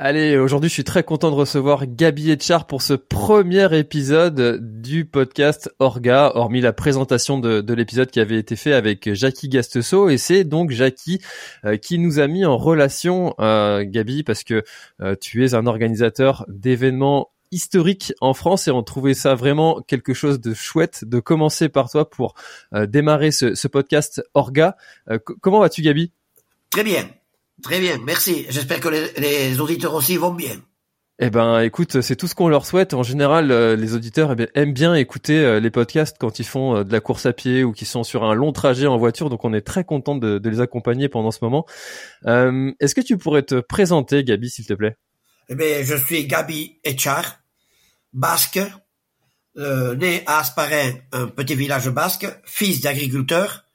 Allez, aujourd'hui, je suis très content de recevoir Gabi Etchar pour ce premier épisode du podcast Orga, hormis la présentation de, de l'épisode qui avait été fait avec Jackie Gastesso. Et c'est donc Jackie euh, qui nous a mis en relation, euh, Gabi, parce que euh, tu es un organisateur d'événements historiques en France et on trouvait ça vraiment quelque chose de chouette de commencer par toi pour démarrer ce, ce, podcast Orga. comment vas-tu, Gabi? Très bien. Très bien, merci. J'espère que les, auditeurs aussi vont bien. Eh ben, écoute, c'est tout ce qu'on leur souhaite. En général, euh, les auditeurs eh aiment bien écouter euh, les podcasts quand ils font euh, de la course à pied ou qu'ils sont sur un long trajet en voiture. Donc, on est très content de, les accompagner pendant ce moment. Est-ce que tu pourrais te présenter, Gabi, s'il te plaît? Eh bien, je suis Gabi Echar, basque, né à Asparin, un petit village basque, fils d'agriculteur,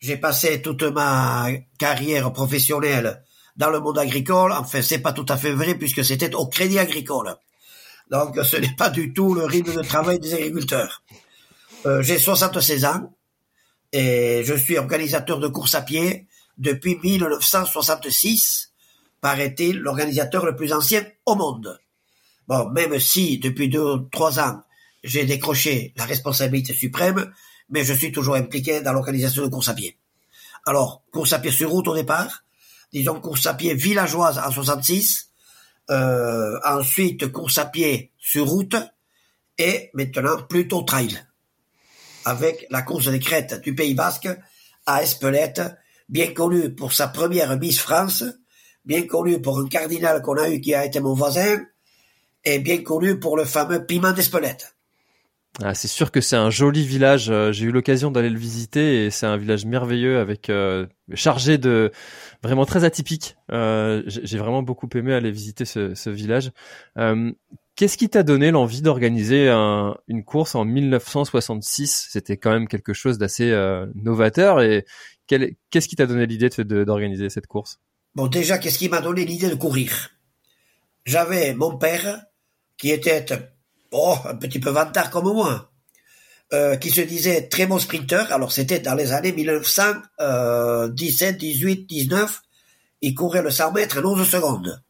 j'ai passé toute ma carrière professionnelle dans le monde agricole. Enfin, c'est pas tout à fait vrai puisque c'était au crédit agricole. Donc, ce n'est pas du tout le rythme de travail des agriculteurs. Euh, j'ai 76 ans et je suis organisateur de course à pied depuis 1966, paraît-il, l'organisateur le plus ancien au monde. Bon, même si depuis deux trois ans, j'ai décroché la responsabilité suprême, mais je suis toujours impliqué dans l'organisation de course à pied. Alors, course à pied sur route au départ, disons course à pied villageoise en 66, euh, ensuite course à pied sur route, et maintenant plutôt trail, avec la course des crêtes du Pays Basque à Espelette, bien connue pour sa première Miss France, bien connue pour un cardinal qu'on a eu qui a été mon voisin, et bien connu pour le fameux piment d'Espelette. Ah, c'est sûr que c'est un joli village. Euh, j'ai eu l'occasion d'aller le visiter et c'est un village merveilleux avec euh, chargé de vraiment très atypique. Euh, j'ai vraiment beaucoup aimé aller visiter ce, ce village. Euh, Qu'est-ce qui t'a donné l'envie d'organiser un, une course en 1966 C'était quand même quelque chose d'assez euh, novateur. Et qu'est-ce qui t'a donné l'idée d'organiser cette course? Bon, déjà, qu'est-ce qui m'a donné l'idée de courir? J'avais mon père qui était oh, un petit peu vantard comme moi, euh, qui se disait très bon sprinter. Alors c'était dans les années 1917, 18, 19. Il courait le 100 mètres en 11 secondes.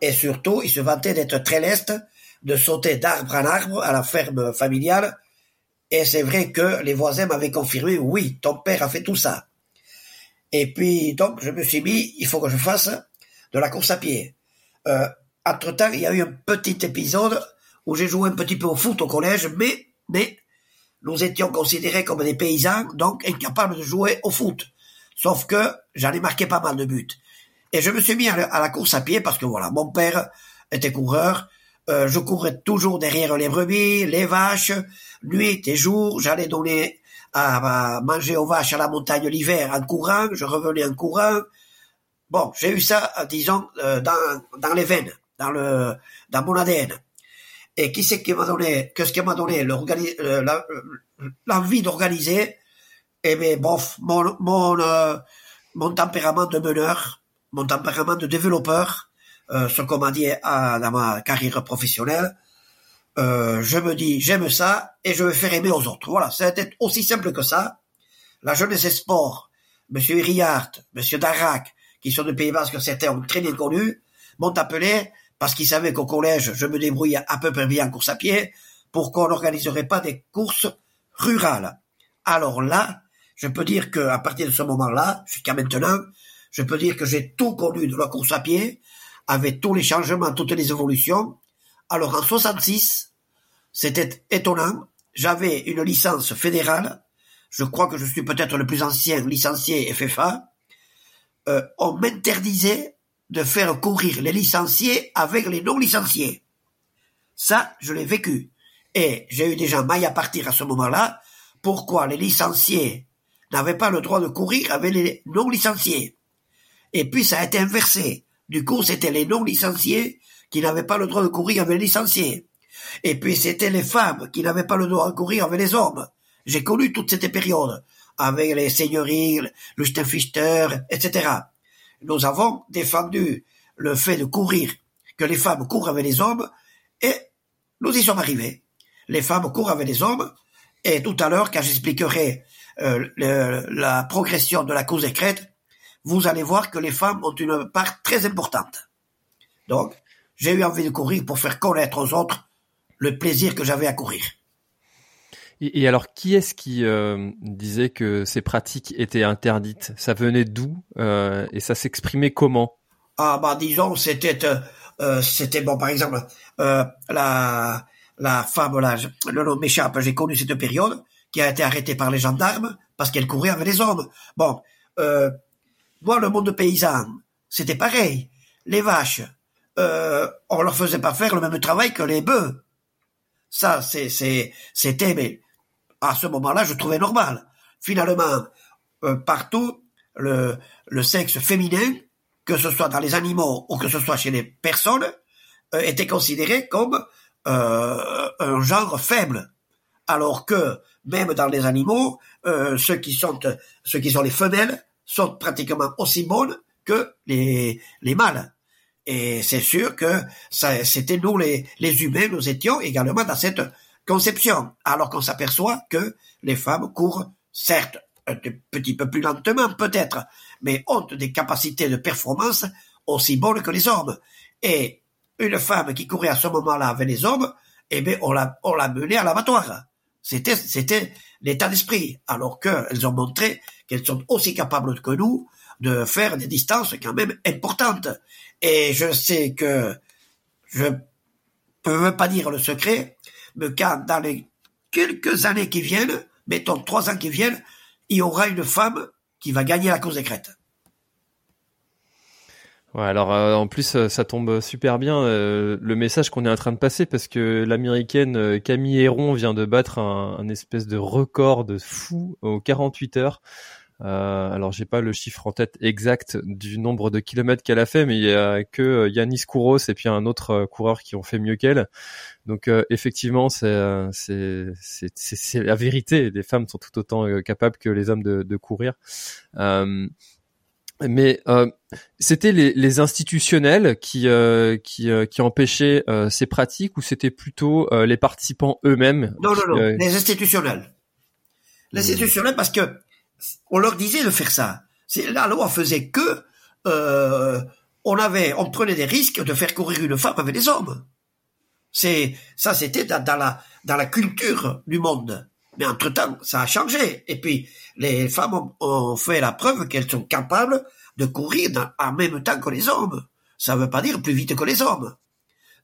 Et surtout, il se vantait d'être très leste, de sauter d'arbre en arbre à la ferme familiale. Et c'est vrai que les voisins m'avaient confirmé, oui, ton père a fait tout ça. Et puis, donc, je me suis mis, il faut que je fasse de la course à pied. Euh, entre-temps, il y a eu un petit épisode où j'ai joué un petit peu au foot au collège, mais, mais, nous étions considérés comme des paysans, donc incapables de jouer au foot. Sauf que j'en ai marqué pas mal de buts. Et je me suis mis à la course à pied parce que voilà, mon père était coureur, euh, je courais toujours derrière les brebis, les vaches, nuit et jour, j'allais donner à, manger aux vaches à la montagne l'hiver en courant, je revenais en courant. Bon, j'ai eu ça, disons, euh, dans, dans les veines, dans le, dans mon ADN. Et qui c'est qui m'a donné, qu'est-ce qui m'a donné euh, l'envie d'organiser? Eh bien, bof, mon, mon, euh, mon tempérament de meneur, mon tempérament de développeur, euh, ce qu'on m'a dit dans ma carrière professionnelle. Euh, je me dis, j'aime ça et je vais faire aimer aux autres. Voilà, c'était aussi simple que ça. La jeunesse et sport, Monsieur Riart, Monsieur Darac, qui sont de Pays Basque, certains ont très bien connu, m'ont appelé parce qu'ils savaient qu'au collège, je me débrouillais à peu près bien en course à pied, pourquoi on n'organiserait pas des courses rurales. Alors là, je peux dire que à partir de ce moment-là, jusqu'à maintenant, je peux dire que j'ai tout connu de la course à pied, avec tous les changements, toutes les évolutions. Alors en 66, c'était étonnant, j'avais une licence fédérale, je crois que je suis peut-être le plus ancien licencié FFA, euh, on m'interdisait de faire courir les licenciés avec les non-licenciés. Ça, je l'ai vécu. Et j'ai eu déjà maille à partir à ce moment-là. Pourquoi les licenciés n'avaient pas le droit de courir avec les non-licenciés? Et puis ça a été inversé. Du coup, c'était les non-licenciés qui n'avaient pas le droit de courir avec les licenciés. Et puis c'était les femmes qui n'avaient pas le droit de courir avec les hommes. J'ai connu toute cette période, avec les seigneuries, le etc nous avons défendu le fait de courir, que les femmes courent avec les hommes, et nous y sommes arrivés. Les femmes courent avec les hommes, et tout à l'heure, quand j'expliquerai euh, la progression de la cause crêtes, vous allez voir que les femmes ont une part très importante. Donc, j'ai eu envie de courir pour faire connaître aux autres le plaisir que j'avais à courir. Et, alors, qui est-ce qui euh, disait que ces pratiques étaient interdites? Ça venait d'où euh, et ça s'exprimait comment? Ah bah disons, c'était euh, c'était bon par exemple la la femme là, le nom m'échappe, j'ai connu cette période qui a été arrêtée par les gendarmes parce qu'elle courait avec les hommes. Bon, moi le monde paysan, c'était pareil. Les vaches, on leur faisait pas faire le même travail que les bœufs. Ça, c'est, c'est, c'était, mais à ce moment-là, je trouvais normal. Finalement, euh, partout, le, sexe féminin, que ce soit dans les animaux ou que ce soit chez les personnes, euh, était considéré comme euh, un genre faible, alors que même dans les animaux, ceux qui sont ceux qui sont les femelles sont pratiquement aussi bonnes que les les mâles. Et c'est sûr que c'était nous les, les humains, nous étions également dans cette conception, alors qu'on s'aperçoit que les femmes courent, certes, un petit peu plus lentement peut-être, mais ont des capacités de performance aussi bonnes que les hommes. Et une femme qui courait à ce moment-là avec les hommes, eh bien, on l'a, on l'a menée à l'abattoir. C'était, c'était l'état d'esprit. Alors qu'elles ont montré qu'elles sont aussi capables que nous de faire des distances quand même importantes. Et je sais que je peux pas dire le secret, mais quand dans les quelques années qui viennent, mettons trois ans qui viennent, il y aura une femme qui va gagner la cause des crêtes. Ouais, alors euh, en plus euh, ça tombe super bien euh, le message qu'on est en train de passer parce que l'américaine Camille Héron vient de battre un, un, espèce de record de fou aux 48 heures. Euh, alors j'ai pas le chiffre en tête exact du nombre de kilomètres qu'elle a fait, mais il y a que euh, Yanis Kouros et puis un autre euh, coureur qui ont fait mieux qu'elle. Donc euh, effectivement, c'est c'est c'est la vérité. Les femmes sont tout autant capables que les hommes de, de courir. mais c'était les, les, institutionnels qui qui, qui empêchaient ces pratiques ou c'était plutôt les participants eux-mêmes Non non non, les institutionnels. Les hmm. institutionnels parce que on leur disait de faire ça. La loi faisait que euh, on avait, on prenait des risques de faire courir une femme avec des hommes. C'est ça, c'était dans, la dans la culture du monde. Mais entre temps, ça a changé. Et puis les femmes ont, fait la preuve qu'elles sont capables de courir en même temps que les hommes. Ça ne veut pas dire plus vite que les hommes.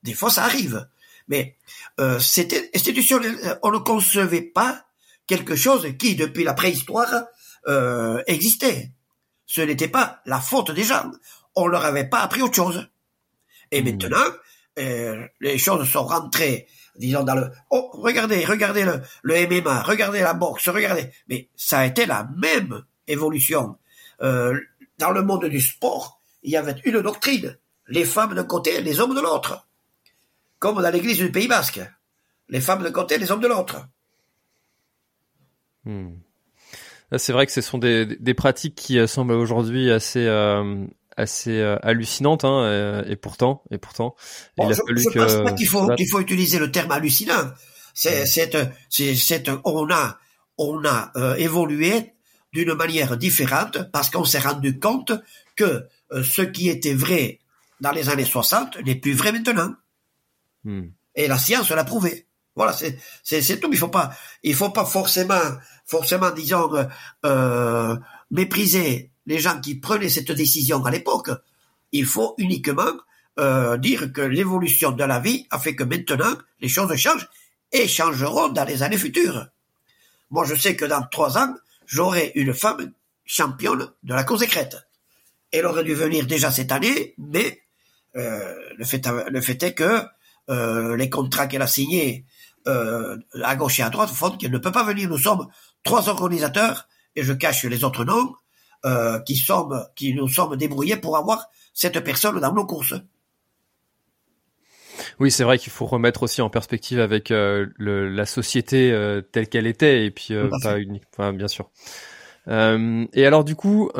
Des fois, ça arrive. Mais euh, c'était institutionnel. On ne concevait pas quelque chose qui, depuis la préhistoire, euh, existait. Ce n'était pas la faute des gens. On leur avait pas appris autre chose. Et hmm. maintenant, euh, les choses sont rentrées, disons, dans le... Oh, regardez, regardez le, le MMA, regardez la boxe, regardez. Mais ça a été la même évolution. Euh, dans le monde du sport, il y avait une doctrine. Les femmes d'un côté, les hommes de l'autre. Comme dans l'église du Pays Basque. Les femmes d'un côté, les hommes de l'autre. Hmm. C'est vrai que ce sont des, des pratiques qui euh, semblent aujourd'hui assez euh, assez euh, hallucinantes hein, et, pourtant et pourtant il a je, fallu que pense pas qu'il faut qu'il faut utiliser le terme hallucinant. C'est c'est c'est on a on a évolué d'une manière différente parce qu'on s'est rendu compte que ce qui était vrai dans les années 60 n'est plus vrai maintenant. Hmm. Et la science l'a prouvé. Voilà, c'est c'est tout. Il faut pas il faut pas forcément forcément disons euh, euh, mépriser les gens qui prenaient cette décision à l'époque. Il faut uniquement euh, dire que l'évolution de la vie a fait que maintenant les choses changent et changeront dans les années futures. Moi, je sais que dans trois ans, j'aurai une femme championne de la course écrète. Elle aurait dû venir déjà cette année, mais le, fait, est que les contrats qu'elle a signés euh, à gauche et à droite font qu'elle ne peut pas venir. Nous sommes trois organisateurs, et je cache les autres noms, euh, qui, sommes, qui nous sommes débrouillés pour avoir cette personne dans nos courses. Oui, c'est vrai qu'il faut remettre aussi en perspective avec euh, le, la société euh, telle qu'elle était et puis euh, pas unique, enfin, bien sûr. et alors du coup,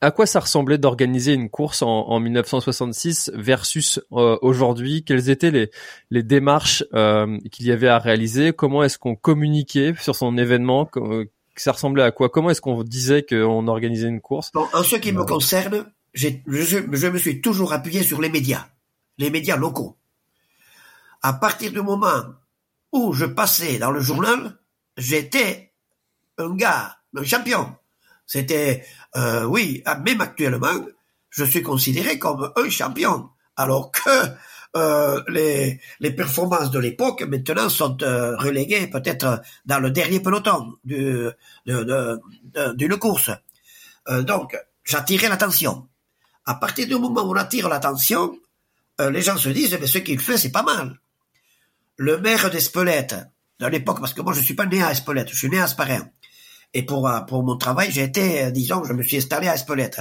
à quoi ça ressemblait d'organiser une course en, en 1966 versus euh, aujourd'hui? Quelles étaient les, les démarches euh, qu'il y avait à réaliser? Comment est-ce qu'on communiquait sur son événement? Que, Ça ressemblait à quoi? Comment est-ce qu'on disait qu'on organisait une course? En ce qui me concerne, je, je me suis toujours appuyé sur les médias, les médias locaux. À partir du moment où je passais dans le journal, j'étais un gars, un champion. C'était, euh, oui, même actuellement, je suis considéré comme un champion, alors que euh, les, les performances de l'époque maintenant sont euh, reléguées peut-être dans le dernier peloton d'une de, de, course. Euh, donc, j'attirais l'attention. À partir du moment où on attire l'attention, les gens se disent, mais ce qu'il fait, c'est pas mal. Le maire d'Espelette, de l'époque, parce que moi je suis pas né à Espelette, je suis né à Asparin. Et pour, pour mon travail, j'ai été, disons, je me suis installé à Espelette.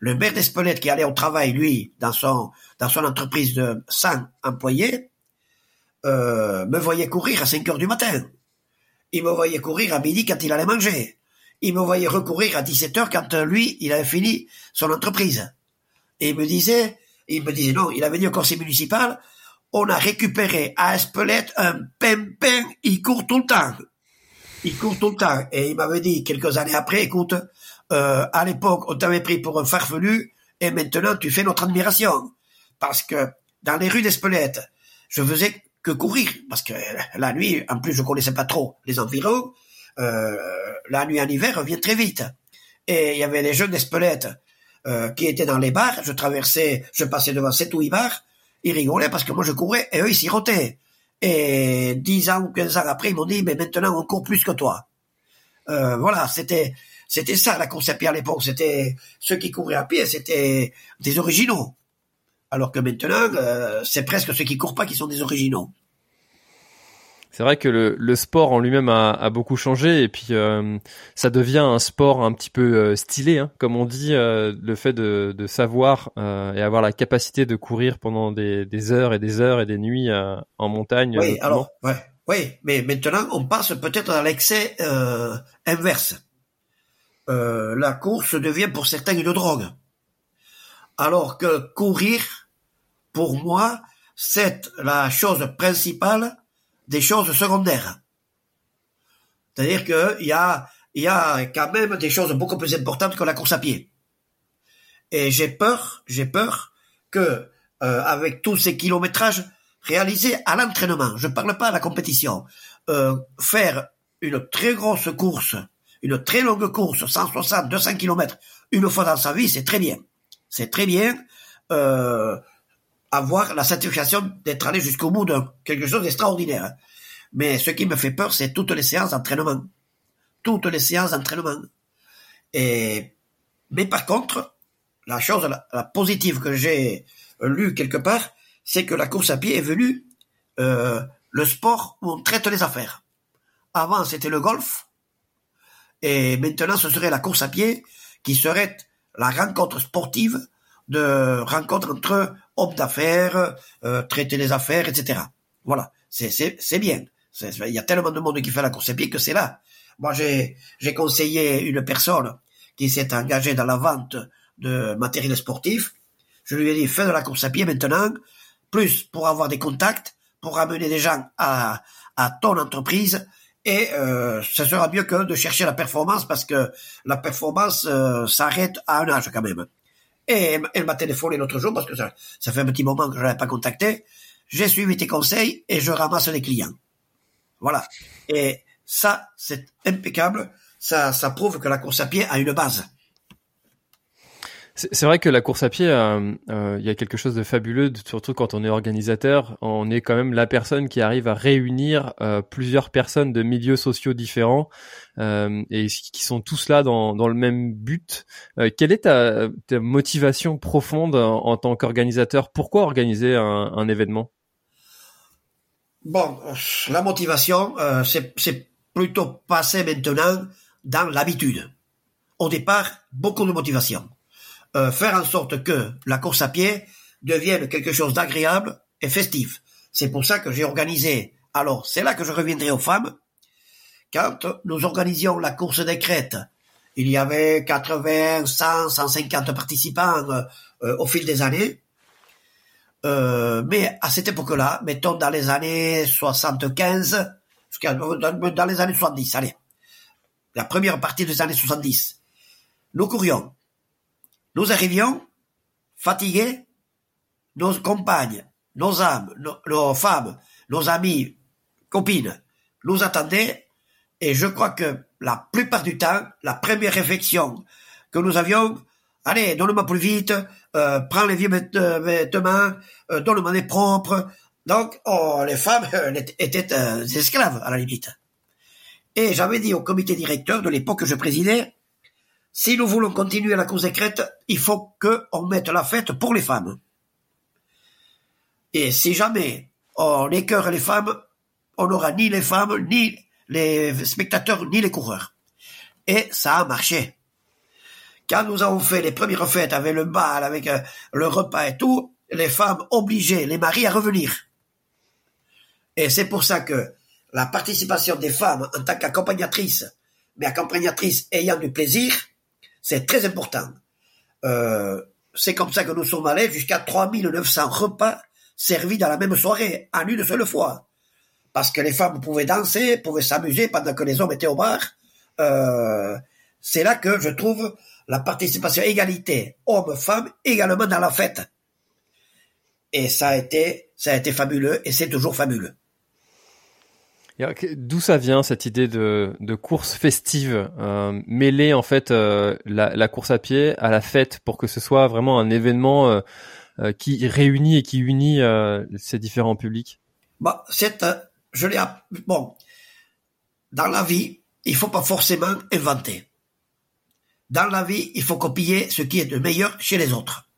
Le maire d'Espelette qui allait au travail, lui, dans son, dans son entreprise de 100 employés, euh, me voyait courir à 5 heures du matin. Il me voyait courir à midi quand il allait manger. Il me voyait recourir à 17 heures quand euh, lui, il avait fini son entreprise. Et il me disait, il me disait non, il avait dit au conseil municipal, on a récupéré à Espelette un pimpin, il court tout le temps. Il court tout le temps. Et il m'avait dit quelques années après, écoute, euh, à l'époque, on t'avait pris pour un farfelu, et maintenant tu fais notre admiration. Parce que dans les rues d'Espelette, je faisais que courir, parce que la nuit, en plus je connaissais pas trop les environs, euh, la nuit en hiver revient très vite. Et il y avait les jeunes d'Espelette euh, qui étaient dans les bars, je traversais, je passais devant sept ou huit bars, ils rigolaient parce que moi je courais et eux ils sirotaient. Et dix ans ou quinze ans après, ils m'ont dit, mais maintenant on court plus que toi. Euh, voilà, c'était c'était ça la course à pied à l'époque. C'était ceux qui couraient à pied, c'était des originaux. Alors que maintenant, euh, c'est presque ceux qui courent pas qui sont des originaux. C'est vrai que le, le, sport en lui-même a, a, beaucoup changé et puis euh, ça devient un sport un petit peu euh, stylé, hein. comme on dit, euh, le fait de, de savoir et avoir la capacité de courir pendant des, des, heures et des heures et des nuits en montagne. Oui, alors, ouais, oui, mais maintenant on passe peut-être à l'excès inverse. la course devient pour certains une drogue, alors que courir, pour moi, c'est la chose principale des choses secondaires. C'est-à-dire qu'il y a, il y a quand même des choses beaucoup plus importantes que la course à pied. Et j'ai peur, j'ai peur que euh, avec tous ces kilométrages réalisés à l'entraînement, je parle pas à la compétition, euh, faire une très grosse course, une très longue course, 160, 200 kilomètres, une fois dans sa vie, c'est très bien. C'est très bien. Euh, avoir la satisfaction d'être allé jusqu'au bout de quelque chose d'extraordinaire. Mais ce qui me fait peur, c'est toutes les séances d'entraînement. Toutes les séances d'entraînement. Et, mais par contre, la chose la, positive que j'ai lu quelque part, c'est que la course à pied est venue euh, le sport où on traite les affaires. Avant, c'était le golf, et maintenant, ce serait la course à pied qui serait la rencontre sportive de rencontre entre hommes d'affaires, euh, traiter les affaires, etc. Voilà, c'est bien. Il y a tellement de monde qui fait la course à pied que c'est là. Moi, j'ai j'ai conseillé une personne qui s'est engagée dans la vente de matériel sportif. Je lui ai dit fais de la course à pied maintenant, plus pour avoir des contacts, pour amener des gens à à ton entreprise et euh, ce sera mieux que de chercher la performance parce que la performance euh, s'arrête à un âge quand même. Et elle m'a téléphoné l'autre jour parce que ça, fait un petit moment que je l'avais pas contacté. J'ai suivi tes conseils et je ramasse des clients. Voilà. Et ça, c'est impeccable. Ça, ça prouve que la course à pied a une base. C'est vrai que la course à pied, euh, euh, il y a quelque chose de fabuleux, surtout quand on est organisateur. On est quand même la personne qui arrive à réunir euh, plusieurs personnes de milieux sociaux différents et qui sont tous là dans, dans le même but. quelle est ta, ta motivation profonde en, tant qu'organisateur? Pourquoi organiser un, un, événement? Bon, la motivation, c'est plutôt passé maintenant dans l'habitude. Au départ, beaucoup de motivation. Euh, faire en sorte que la course à pied devienne quelque chose d'agréable et festif. C'est pour ça que j'ai organisé. Alors, c'est là que je reviendrai aux femmes. Quand nous organisions la course des crêtes, il y avait 80, 100, 150 participants euh, au fil des années. Euh, mais à cette époque-là, mettons dans les années 75, dans les années 70, allez, la première partie des années 70, nous courions nous arrivions fatigués, nos compagnes, nos âmes, nos, femmes, nos amis, copines nous attendaient et je crois que la plupart du temps, la première réflexion que nous avions, allez, donne-moi plus vite, euh, prends les vieux vêtements, euh, donne-moi des propres. Donc, oh, les femmes étaient euh, esclaves à la limite. Et j'avais dit au comité directeur de l'époque que je présidais, si nous voulons continuer la cause secrète, il faut qu'on mette la fête pour les femmes. Et si jamais on écœure les femmes, on n'aura ni les femmes, ni les spectateurs, ni les coureurs. Et ça a marché. Quand nous avons fait les premières fêtes avec le bal, avec euh, le repas et tout, les femmes obligeaient les maris à revenir. Et c'est pour ça que la participation des femmes en tant qu'accompagnatrices, mais accompagnatrices ayant du plaisir, c'est très important. Euh, c'est comme ça que nous sommes allés jusqu'à 3900 repas servis dans la même soirée, en une seule fois. Parce que les femmes pouvaient danser, pouvaient s'amuser pendant que les hommes étaient au bar. Euh, c'est là que je trouve la participation égalité homme-femme également dans la fête. Et ça a été, ça a été fabuleux et c'est toujours fabuleux. D'où ça vient cette idée de, de course festive, euh, mêler en fait euh, la, course à pied à la fête pour que ce soit vraiment un événement euh, euh qui réunit et qui unit euh, ces différents publics? Bah, je l'ai, bon, dans la vie, il faut pas forcément inventer. Dans la vie, il faut copier ce qui est de meilleur chez les autres.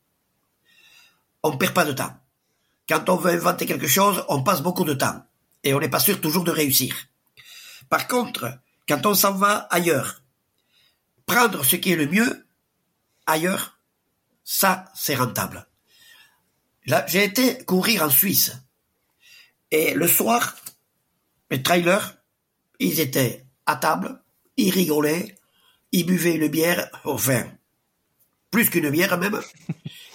On perd pas de temps. Quand on veut inventer quelque chose, on passe beaucoup de temps. Et on n'est pas sûr toujours de réussir. Par contre, quand on s'en va ailleurs, prendre ce qui est le mieux ailleurs, ça, c'est rentable. J'ai été courir en Suisse. Et le soir, les trailers, ils étaient à table, ils rigolaient, il buvait une bière, enfin, plus qu'une bière même.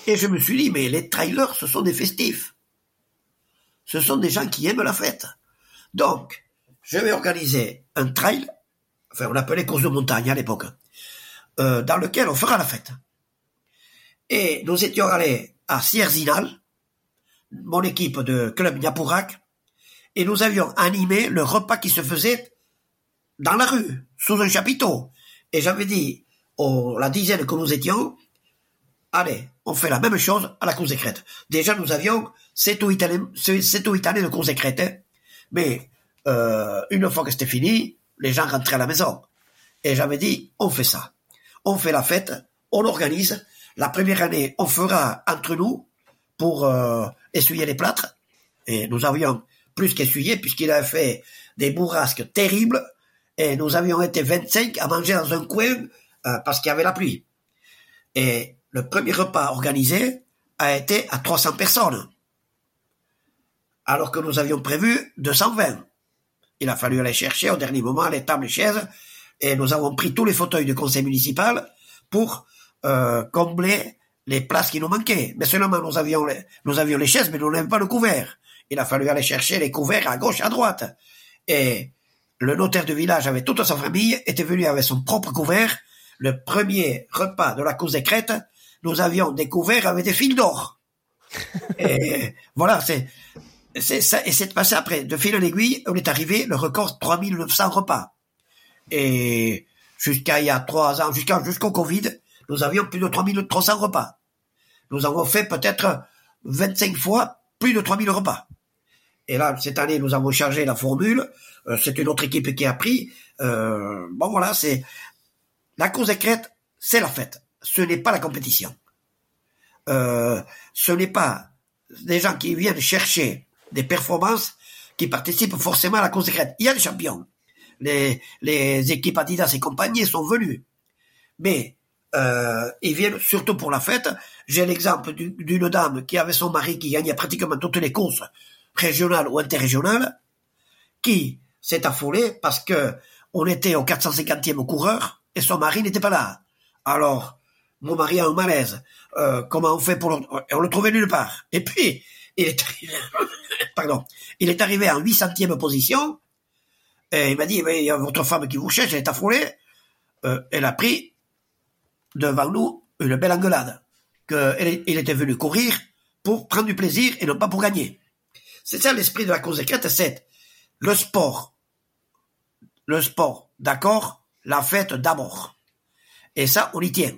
Et je me suis dit, mais les trailers, ce sont des festifs. Ce sont des gens qui aiment la fête. Donc, je vais organiser un trail, enfin on l'appelait course de montagne à l'époque, euh, dans lequel on fera la fête. Et nous étions allés à Sierzinal, mon équipe de club Niapourak, et nous avions animé le repas qui se faisait dans la rue, sous un chapiteau. Et j'avais dit aux la dizaine que nous étions, allez, on fait la même chose à la course secrète. Déjà, nous avions sept ou huit années, de course secrète. Mais euh, une fois que c'était fini, les gens rentraient à la maison. Et j'avais dit, on fait ça. On fait la fête, on organise. La première année, on fera entre nous pour euh, essuyer les plâtres. Et nous avions plus qu'essuyé puisqu'il avait fait des bourrasques terribles et nous avions été 25 à manger dans un coin euh, parce qu'il y avait la pluie. Et le premier repas organisé a été à 300 personnes, alors que nous avions prévu 220. Il a fallu aller chercher au dernier moment les tables et chaises, et nous avons pris tous les fauteuils du conseil municipal pour euh, combler les places qui nous manquaient. Mais seulement nous avions les, nous avions les chaises, mais nous n'avions pas le couvert. Il a fallu aller chercher les couverts à gauche, à droite. Et le notaire du village avec toute sa famille était venu avec son propre couvert. Le premier repas de la cause des crêtes, nous avions des couverts avec des fils d'or. et voilà, c'est, c'est ça, et c'est passé après. De fil en aiguille, on est arrivé, le record 3900 repas. Et jusqu'à il y a trois ans, jusqu'à, jusqu'au Covid, nous avions plus de 3300 repas. Nous avons fait peut-être 25 fois plus de 3000 repas. Et là, cette année, nous avons chargé la formule. Euh, c'est une autre équipe qui a pris. Euh, bon, voilà, c'est la cause écrite, c'est la fête. Ce n'est pas la compétition. Euh, ce n'est pas des gens qui viennent chercher des performances qui participent forcément à la écrite. Il y a des champions. Les, les équipes Adidas et compagnie sont venus. Mais euh, ils viennent surtout pour la fête. J'ai l'exemple d'une dame qui avait son mari qui gagnait pratiquement toutes les courses régionales ou interrégionales, qui s'est affolée parce que on était au 450e coureur et son mari n'était pas là. Alors, mon mari a un malaise. Euh, comment on fait pour. On le trouvait nulle part? Et puis, il est arrivé... Il en 800e position. Et il m'a dit, il y a votre femme qui vous cherche, elle est affolée. Euh, elle a pris devant nous une belle engueulade qu'il était venu courir pour prendre du plaisir et non pas pour gagner. C'est ça l'esprit de la course écrite, c'est le sport. Le sport, d'accord, la fête d'abord. Et ça, on y tient.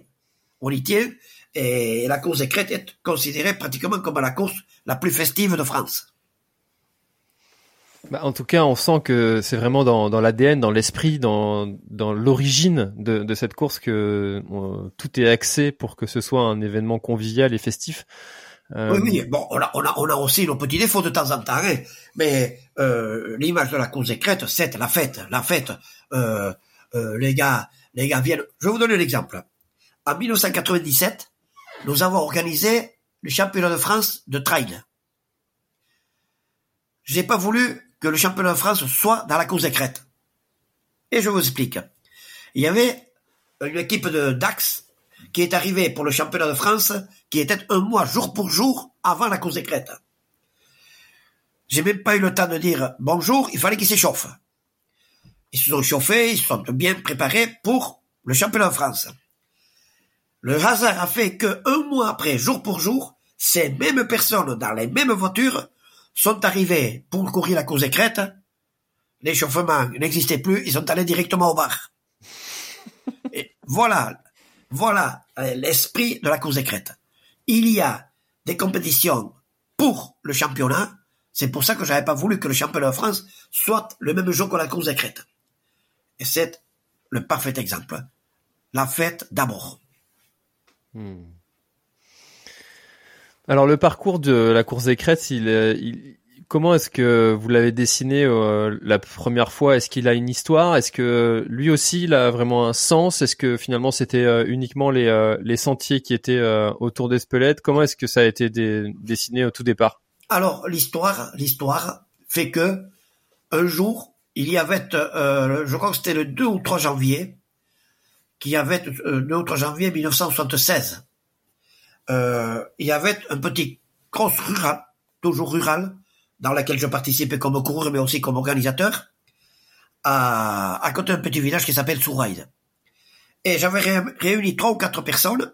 On y tient, et la course écrite est considérée pratiquement comme la course la plus festive de France. Bah, en tout cas, on sent que c'est vraiment dans, dans l'ADN, dans l'esprit, dans, dans l'origine de, de, cette course que tout est axé pour que ce soit un événement convivial et festif. Euh... Oui, oui. Bon, on a, on a, on a aussi nos petits défauts de temps en temps, hein. mais euh, l'image de la course écrite, c'est la fête, la fête. Euh, euh, les gars, les gars viennent. Je vais vous donner un exemple. En 1997, nous avons organisé le championnat de France de trail. J'ai pas voulu que le championnat de France soit dans la course des. Et je vous explique. Il y avait une équipe de Dax qui est arrivée pour le championnat de France, qui était un mois jour pour jour avant la course des. J'ai même pas eu le temps de dire bonjour, il fallait qu'ils s'échauffent. Ils se sont chauffés, ils se sont bien préparés pour le championnat de France. Le hasard a fait que un mois après, jour pour jour, ces mêmes personnes dans les mêmes voitures sont arrivés pour courir la course écrète. L'échauffement n'existait plus, ils sont allés directement au bar. Et voilà, voilà euh, l'esprit de la course écrète. Il y a des compétitions pour le championnat. C'est pour ça que j'avais pas voulu que le championnat de France soit le même jour que la course écrète. Et c'est le parfait exemple. La fête d'abord. Hmm. Alors le parcours de la course des crêtes, euh, comment est-ce que vous l'avez dessiné euh, la première fois? Est-ce qu'il a une histoire? Est-ce que lui aussi il a vraiment un sens? Est-ce que finalement c'était euh, uniquement les, les sentiers qui étaient autour d'Espelette Comment est-ce que ça a été dessiné au tout départ? Alors l'histoire, l'histoire fait que un jour il y avait, je crois que c'était le 2 ou 3 janvier, qu'il y avait le 2 ou 3 janvier 1976 euh, il y avait un petit cross rural, toujours rural, dans laquelle je participais comme coureur, mais aussi comme organisateur, à, côté d'un petit village qui s'appelle Souraïd. Et j'avais réuni trois ou quatre personnes.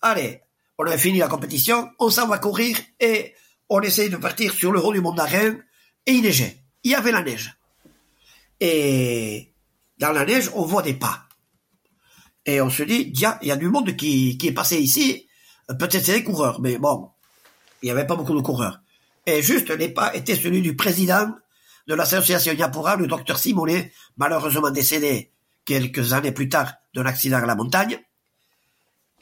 Allez, on a fini la compétition, on s'en va courir et on essaye de partir sur le haut du mont d'Arène et il neigeait. Il y avait la neige. Et dans la neige, on voit des pas. Et on se dit, il y a du monde qui, qui est passé ici Peut-être c'est des coureurs, mais bon, il n'y avait pas beaucoup de coureurs. Et juste les pas étaient celui du président de l'association Yapura, le docteur Simonet, malheureusement décédé quelques années plus tard d'un accident à la montagne.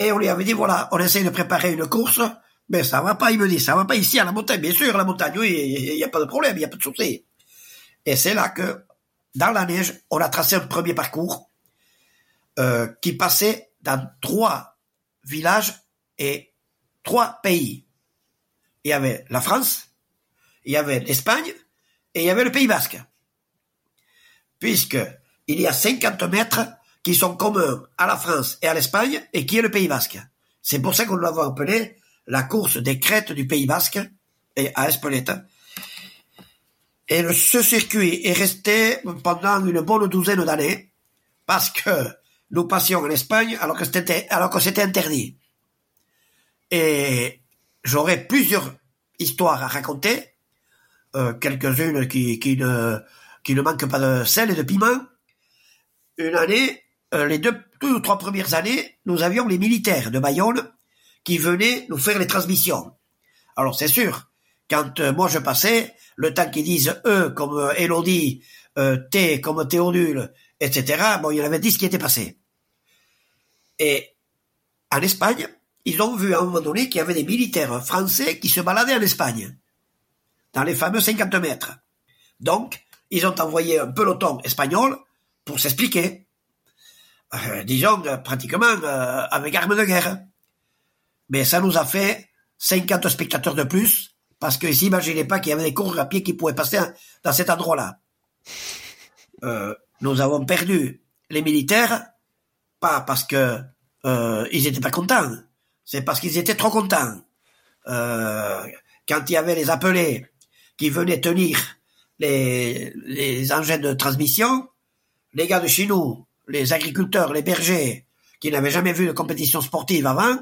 Et on lui avait dit, voilà, on essaye de préparer une course, mais ça va pas, il me dit, ça va pas ici à la montagne, bien sûr, la montagne, oui, il n'y a pas de problème, il n'y a pas de souci. Et c'est là que, dans la neige, on a tracé un premier parcours qui passait dans trois villages et trois pays. Il y avait la France, il y avait l'Espagne et il y avait le Pays Basque. Puisque il y a 50 mètres qui sont communs à la France et à l'Espagne et qui est le Pays Basque. C'est pour ça qu'on l'avait appelé la course des crêtes du Pays Basque et à Espeleta. Et ce circuit est resté pendant une bonne douzaine d'années parce que nous passions en Espagne alors que c'était, alors que c'était interdit. Et j'aurais plusieurs histoires à raconter, euh, quelques-unes qui, qui, ne, qui ne manquent pas de sel et de piment. Une année, euh, les deux, deux ou trois premières années, nous avions les militaires de Bayonne qui venaient nous faire les transmissions. Alors c'est sûr, quand euh, moi je passais, le temps qu'ils disent E comme Elodie, T comme Théodule, etc., bon, il y en avait dix qui étaient passés. Et en Espagne, ils ont vu à un moment donné qu'il y avait des militaires français qui se baladaient en Espagne, dans les fameux 50 mètres. Donc, ils ont envoyé un peloton espagnol pour s'expliquer. Euh, disons, pratiquement euh, avec armes de guerre. Mais ça nous a fait 50 spectateurs de plus, parce qu'ils s'imaginaient pas qu'il y avait des coureurs à pied qui pouvaient passer dans cet endroit-là. Euh, nous avons perdu les militaires, pas parce que euh, ils étaient pas contents, c'est parce qu'ils étaient trop contents. Euh, quand il y avait les appelés qui venaient tenir les, engins de transmission, les gars de chez nous, les agriculteurs, les bergers, qui n'avaient jamais vu de compétition sportive avant,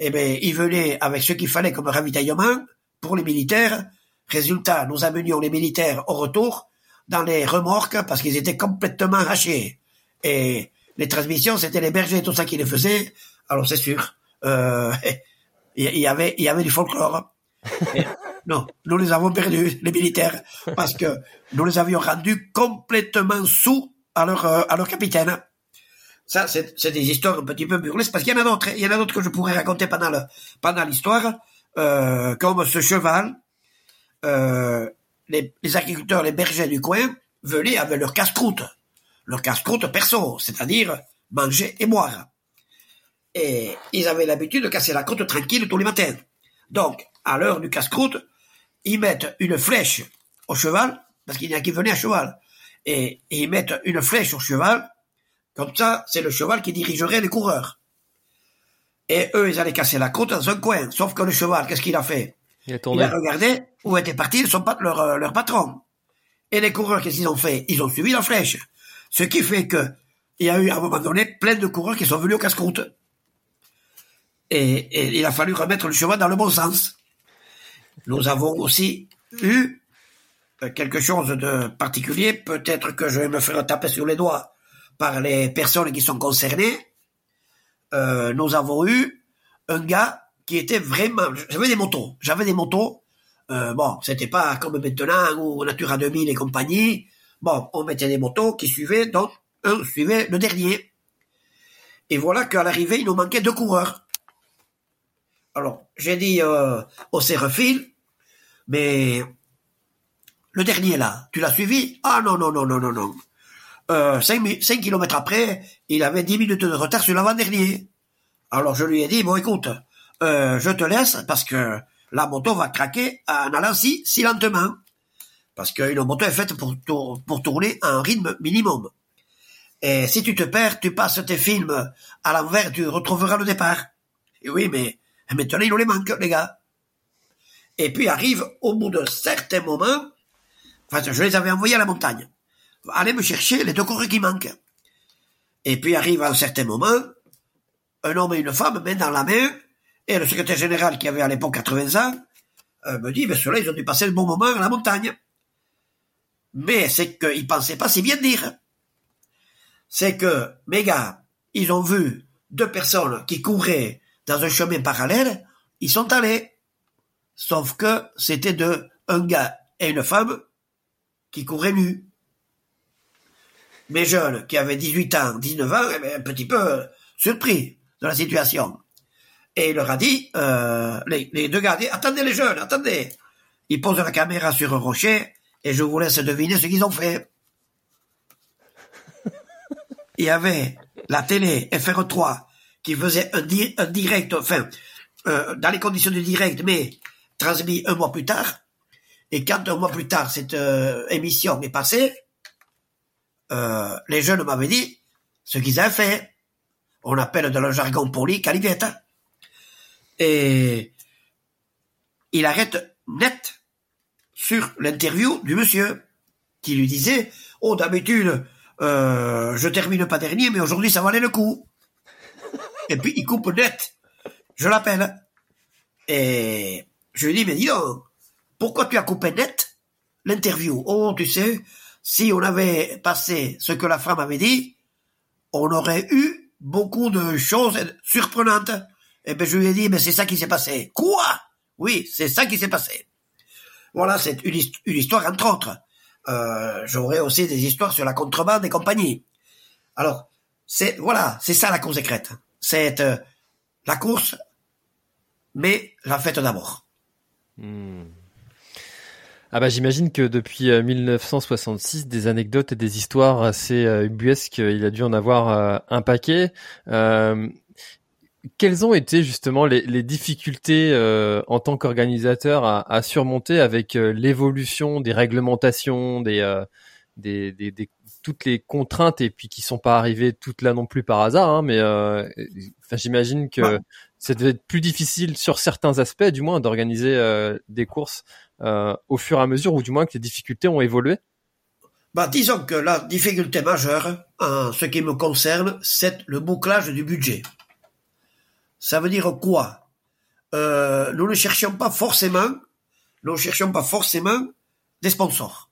eh ben, ils venaient avec ce qu'il fallait comme ravitaillement pour les militaires. Résultat, nous amenions les militaires au retour dans les remorques parce qu'ils étaient complètement hachés. Et les transmissions, c'était les bergers, tout ça qui les faisaient. Alors c'est sûr, euh, il y avait, il du folklore. non, nous les avons perdus, les militaires, parce que nous les avions rendus complètement sous à leur, euh, capitaine. Ça, c'est des histoires un petit peu burlesques, parce qu'il y en a d'autres, il y en a d'autres que je pourrais raconter pendant l'histoire, euh, comme ce cheval, les, les, agriculteurs, les bergers du coin venaient avec leur casse-croûte, leur casse-croûte perso, c'est-à-dire manger et boire. Et ils avaient l'habitude de casser la croûte tranquille tous les matins. Donc, à l'heure du casse-croûte, ils mettent une flèche au cheval, parce qu'il n'y a qui venait à cheval, et, et ils mettent une flèche au cheval, comme ça, c'est le cheval qui dirigerait les coureurs. Et eux, ils allaient casser la côte dans un coin. Sauf que le cheval, qu'est-ce qu'il a fait Il a tourné. Il a regardé où était parti son, leur, euh, leur patron. Et les coureurs, qu'est-ce qu'ils ont fait? Ils ont suivi la flèche. Ce qui fait que il y a eu à un moment donné plein de coureurs qui sont venus au casse-croûte. Et, il a fallu remettre le cheval dans le bon sens. Nous avons aussi eu quelque chose de particulier. Peut-être que je vais me faire taper sur les doigts par les personnes qui sont concernées, euh, nous avons eu un gars qui était vraiment... J'avais des motos, j'avais des motos. Euh, bon, c'était pas comme maintenant ou Natura 2000 et compagnie. Bon, on mettait des motos qui suivaient, donc un suivait le dernier. Et voilà qu'à l'arrivée, il nous manquait deux coureurs. Alors, j'ai dit euh, au Sérefil, mais le dernier là, tu l'as suivi? Ah non, non, non, non, non, non euh, 5, 5 kilomètres après, il avait 10 minutes de retard sur l'avant-dernier. Alors je lui ai dit, bon écoute, euh, je te laisse parce que la moto va craquer en allant si, si lentement. Parce qu'une moto est faite pour, tourner à un rythme minimum. Et si tu te perds, tu passes tes films à l'envers, tu retrouveras le départ. Et oui, mais maintenant il nous les manque, les gars. Et puis arrive, au bout d'un certain moment, enfin, je les avais envoyés à la montagne allez me chercher les deux coureurs qui manquent. Et puis arrive à un certain moment, un homme et une femme, main dans la main, et le secrétaire général qui avait à l'époque 80 ans, euh, me dit, mais ceux-là, ils ont dû passer le bon moment à la montagne. Mais c'est qu'ils pensaient pas si bien dire. C'est que, mes gars, ils ont vu deux personnes qui couraient dans un chemin parallèle, ils sont allés. Sauf que c'était de un gars et une femme qui couraient nus mes jeunes qui avaient 18 ans, 19 ans, eh un petit peu surpris de la situation. Et il leur a dit, euh, les, deux gars, attendez les jeunes, attendez. Ils posent la caméra sur un rocher et je vous laisse deviner ce qu'ils ont fait. Il y avait la télé FR3 qui faisait un, direct, enfin, euh, dans les conditions du direct, mais transmis un mois plus tard. Et quand un mois plus tard cette euh, émission est passée, euh, les jeunes m'avaient dit ce qu'ils avaient fait. On appelle dans le jargon poli calivette. Et il arrête net sur l'interview du monsieur qui lui disait oh d'habitude euh, je termine pas dernier mais aujourd'hui ça valait le coup et puis il coupe net je l'appelle et je lui dis mais dis donc pourquoi tu as coupé net l'interview? Oh tu sais si on avait passé ce que la femme avait dit, on aurait eu beaucoup de choses surprenantes. Et eh ben je lui ai dit, mais c'est ça qui s'est passé. Quoi? Oui, c'est ça qui s'est passé. Voilà, c'est une, histoire entre autres. Euh, J'aurais aussi des histoires sur la contrebande et compagnie. Alors, c'est voilà, c'est ça la course secrète. C'est euh, la course, mais la fête d'abord. Hmm. Ah bah j'imagine que depuis 1966, euh, des anecdotes et des histoires assez euh, ubuesques, il a dû en avoir un paquet. Quelles ont été justement les, les difficultés en tant qu'organisateur à, à, surmonter avec l'évolution des réglementations, des, des, des, des, toutes les contraintes et puis qui sont pas arrivées toutes là non plus par hasard, hein, mais enfin, j'imagine que ça devait être plus difficile sur certains aspects, du moins, d'organiser des courses euh, au fur et à mesure, ou du moins que les difficultés ont évolué bah, disons que la difficulté majeure, en ce qui me concerne, c'est le bouclage du budget. Ça veut dire quoi? Euh, nous ne cherchions pas forcément, nous ne cherchions pas forcément des sponsors.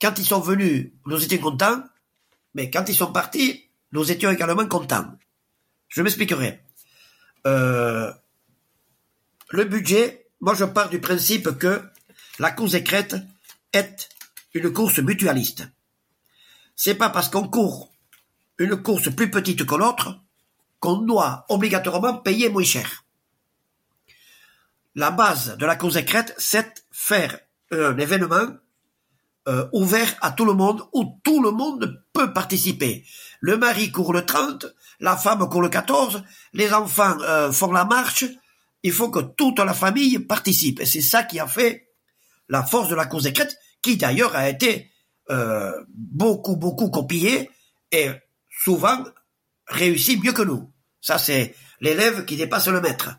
Quand ils sont venus, nous étions contents, mais quand ils sont partis, nous étions également contents. Je m'expliquerai. Euh, le budget, moi je pars du principe que la course écrète est une course mutualiste. C'est pas parce qu'on court une course plus petite que l'autre qu'on doit obligatoirement payer moins cher. La base de la course écrète, c'est faire un événement euh, ouvert à tout le monde où tout le monde peut participer. Le mari court le 30, la femme court le 14, les enfants euh, font la marche. Il faut que toute la famille participe. Et c'est ça qui a fait la force de la course écrète, qui d'ailleurs a été euh, beaucoup, beaucoup copiée et souvent réussit mieux que nous. Ça, c'est l'élève qui dépasse le maître.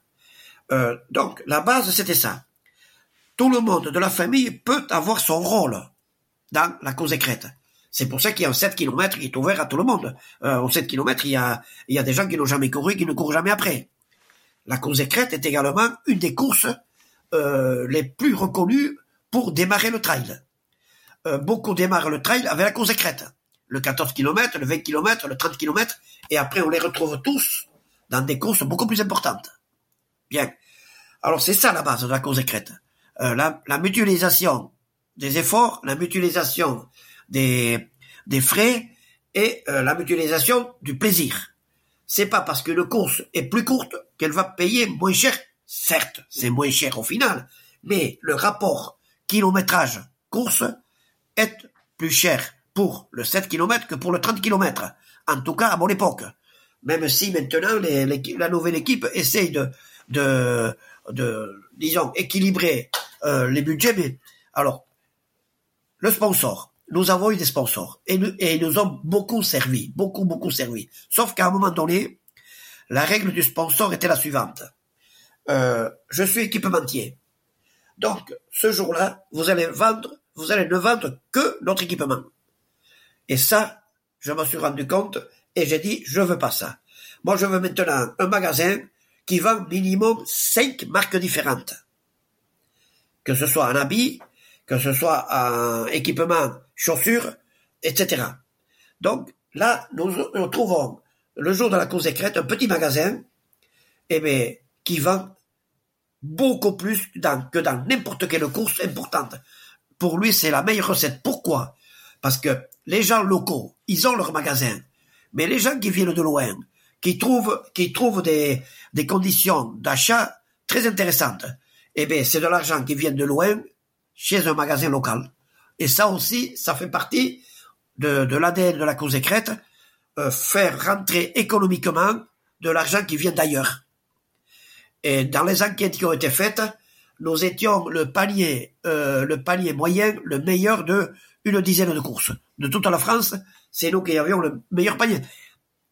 Euh, donc, la base, c'était ça. Tout le monde de la famille peut avoir son rôle dans la cause écrite. C'est pour ça qu'il y a un 7 km qui est ouvert à tout le monde. Euh, au 7 km, il y a, des gens qui n'ont jamais couru, qui ne courent jamais après. La course écrite est également une des courses euh, les plus reconnues pour démarrer le trail. Euh, beaucoup démarrent le trail avec la course écrite le 14 km, le 20 km, le 30 km, et après on les retrouve tous dans des courses beaucoup plus importantes. Bien. Alors c'est ça la base de la cause écrite. Euh, la, mutualisation des efforts, la mutualisation des, des frais et euh, la mutualisation du plaisir. C'est pas parce que le course est plus courte qu'elle va payer moins cher. Certes, c'est moins cher au final, mais le rapport kilométrage course est plus cher pour le 7 km que pour le 30 km. En tout cas, à mon époque. Même si maintenant, la nouvelle équipe essaye de, disons, équilibrer euh, les budgets. Mais alors, le sponsor. Nous avons eu des sponsors et nous, et nous ont beaucoup servi, beaucoup, beaucoup servi. Sauf qu'à un moment donné, la règle du sponsor était la suivante. Euh, je suis équipementier. Donc, ce jour-là, vous allez vendre, vous allez ne vendre que notre équipement. Et ça, je m'en suis rendu compte et j'ai dit, je veux pas ça. Moi, je veux maintenant un magasin qui vend minimum cinq marques différentes. Que ce soit un habit, que ce soit un équipement, chaussures, etc. Donc, là, nous, trouvons, le jour de la course écrite, un petit magasin, eh qui vend beaucoup plus que dans n'importe quelle course importante. Pour lui, c'est la meilleure recette. Pourquoi? Parce que les gens locaux, ils ont leur magasin. Mais les gens qui viennent de loin, qui trouvent, qui trouvent des, des conditions d'achat très intéressantes, eh bien, c'est de l'argent qui vient de loin chez un magasin local. Et ça aussi, ça fait partie de, de l'ADN de la cause écrite, euh, faire rentrer économiquement de l'argent qui vient d'ailleurs. Et dans les enquêtes qui ont été faites, nous étions le panier, euh, le panier moyen, le meilleur de une dizaine de courses. De toute la France, c'est nous qui avions le meilleur panier.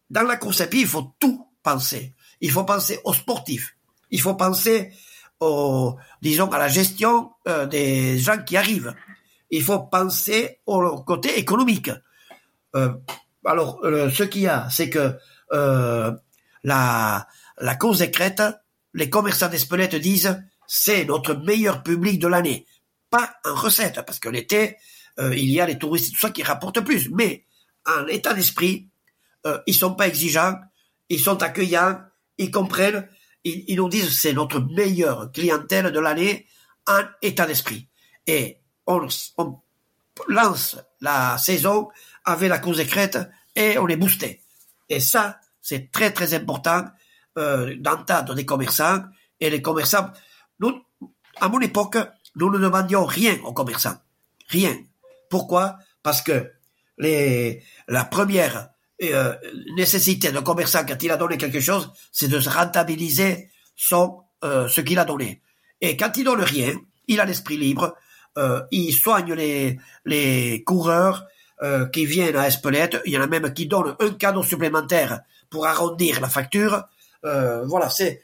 Dans la course à pied, il faut tout penser. Il faut penser aux sportifs. Il faut penser disons, à la gestion euh, des gens qui arrivent. Il faut penser au côté économique. Euh, alors, euh, ce qu'il y a, c'est que la, la course écrète, les commerçants d'Espelette disent, c'est notre meilleur public de l'année. Pas en recette, parce que l'été, euh, il y a les touristes tout ça qui rapportent plus. Mais en état d'esprit, euh, ils sont pas exigeants, ils sont accueillants, ils comprennent, ils, ils nous disent c'est notre meilleure clientèle de l'année en état d'esprit. Et on, on, lance la saison avec la cause écrite et on est boosté. Et ça, c'est très très important euh, d'entendre des commerçants et les commerçants. Nous, à mon époque, nous ne demandions rien aux commerçants, rien. Pourquoi? Parce que la première euh, nécessité d'un commerçant quand il a donné quelque chose, c'est de rentabiliser son euh, ce qu'il a donné. Et quand il donne rien, il a l'esprit libre, euh, il soigne les, coureurs euh, qui viennent à Espelette. Il y en a même qui donnent un cadeau supplémentaire pour arrondir la facture. Voilà, c'est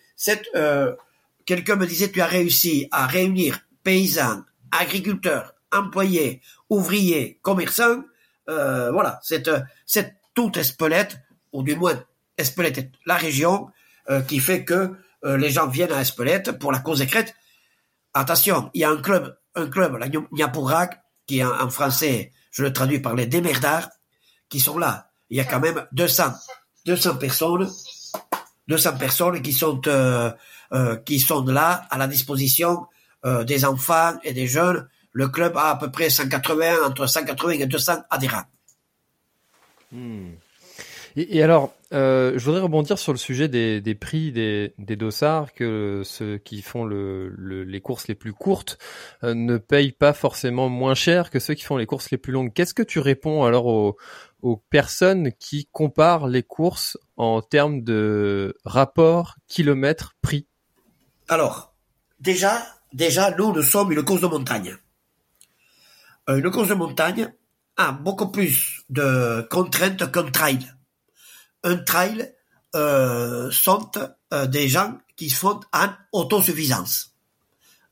quelqu'un me disait tu as réussi à réunir paysans, agriculteurs, employés, ouvriers, commerçants, euh, voilà, c'est c'est toute Espelette, ou du moins Espelette est la région euh, qui fait que euh, les gens viennent à Espelette pour la cause écrite. Attention, il y a un club, un club, la Nyapurag, qui est en, français, je le traduis par les démerdards, qui sont là. Il y a quand même 200, 200 personnes, 200 personnes qui sont euh, euh, qui sont là à la disposition euh, des enfants et des jeunes. Le club a à peu près 180, entre 180 et 200 adhérents. Hmm. Et, alors, euh, je voudrais rebondir sur le sujet des, des prix des, des, dossards, que ceux qui font le, les courses les plus courtes euh, ne payent pas forcément moins cher que ceux qui font les courses les plus longues. Qu'est-ce que tu réponds alors aux, aux personnes qui comparent les courses en termes de rapport kilomètre-prix? Alors, déjà, déjà, nous, nous sommes une course de montagne. Euh, une course de montagne a beaucoup plus de contraintes qu'un trail un trail euh, sont euh, des gens qui font en autosuffisance.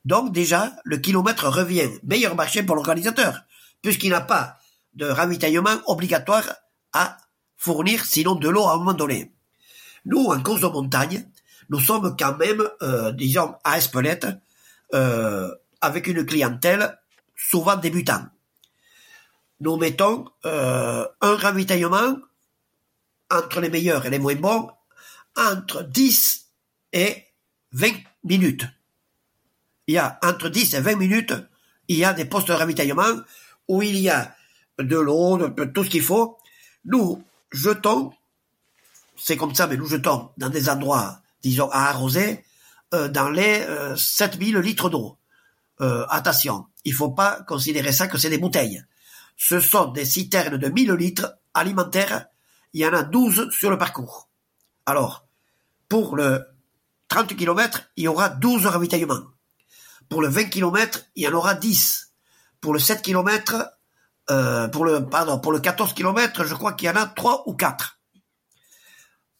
Donc déjà, le kilomètre revient meilleur marché pour l'organisateur, puisqu'il n'a pas de ravitaillement obligatoire à fournir, sinon de l'eau à un moment donné. Nous, en course de montagne, nous sommes quand même, euh, disons, à Espelette, euh, avec une clientèle souvent débutant. Nous mettons euh, un ravitaillement entre les meilleurs et les moins bons, entre 10 et 20 minutes. Il y a entre 10 et 20 minutes, il y a des postes de ravitaillement où il y a de l'eau, de, tout ce qu'il faut. Nous jetons, c'est comme ça, mais nous jetons dans des endroits, disons, à arroser, euh, dans les euh, 7000 litres d'eau. Euh, attention, il faut pas considérer ça que c'est des bouteilles. Ce sont des citernes de 1000 litres alimentaires il y en a 12 sur le parcours. Alors, pour le 30 km, il y aura 12 ravitaillements. Pour le 20 km, il y en aura 10. Pour le 7 km, euh, pour le pardon, pour le 14 km, je crois qu'il y en a 3 ou 4.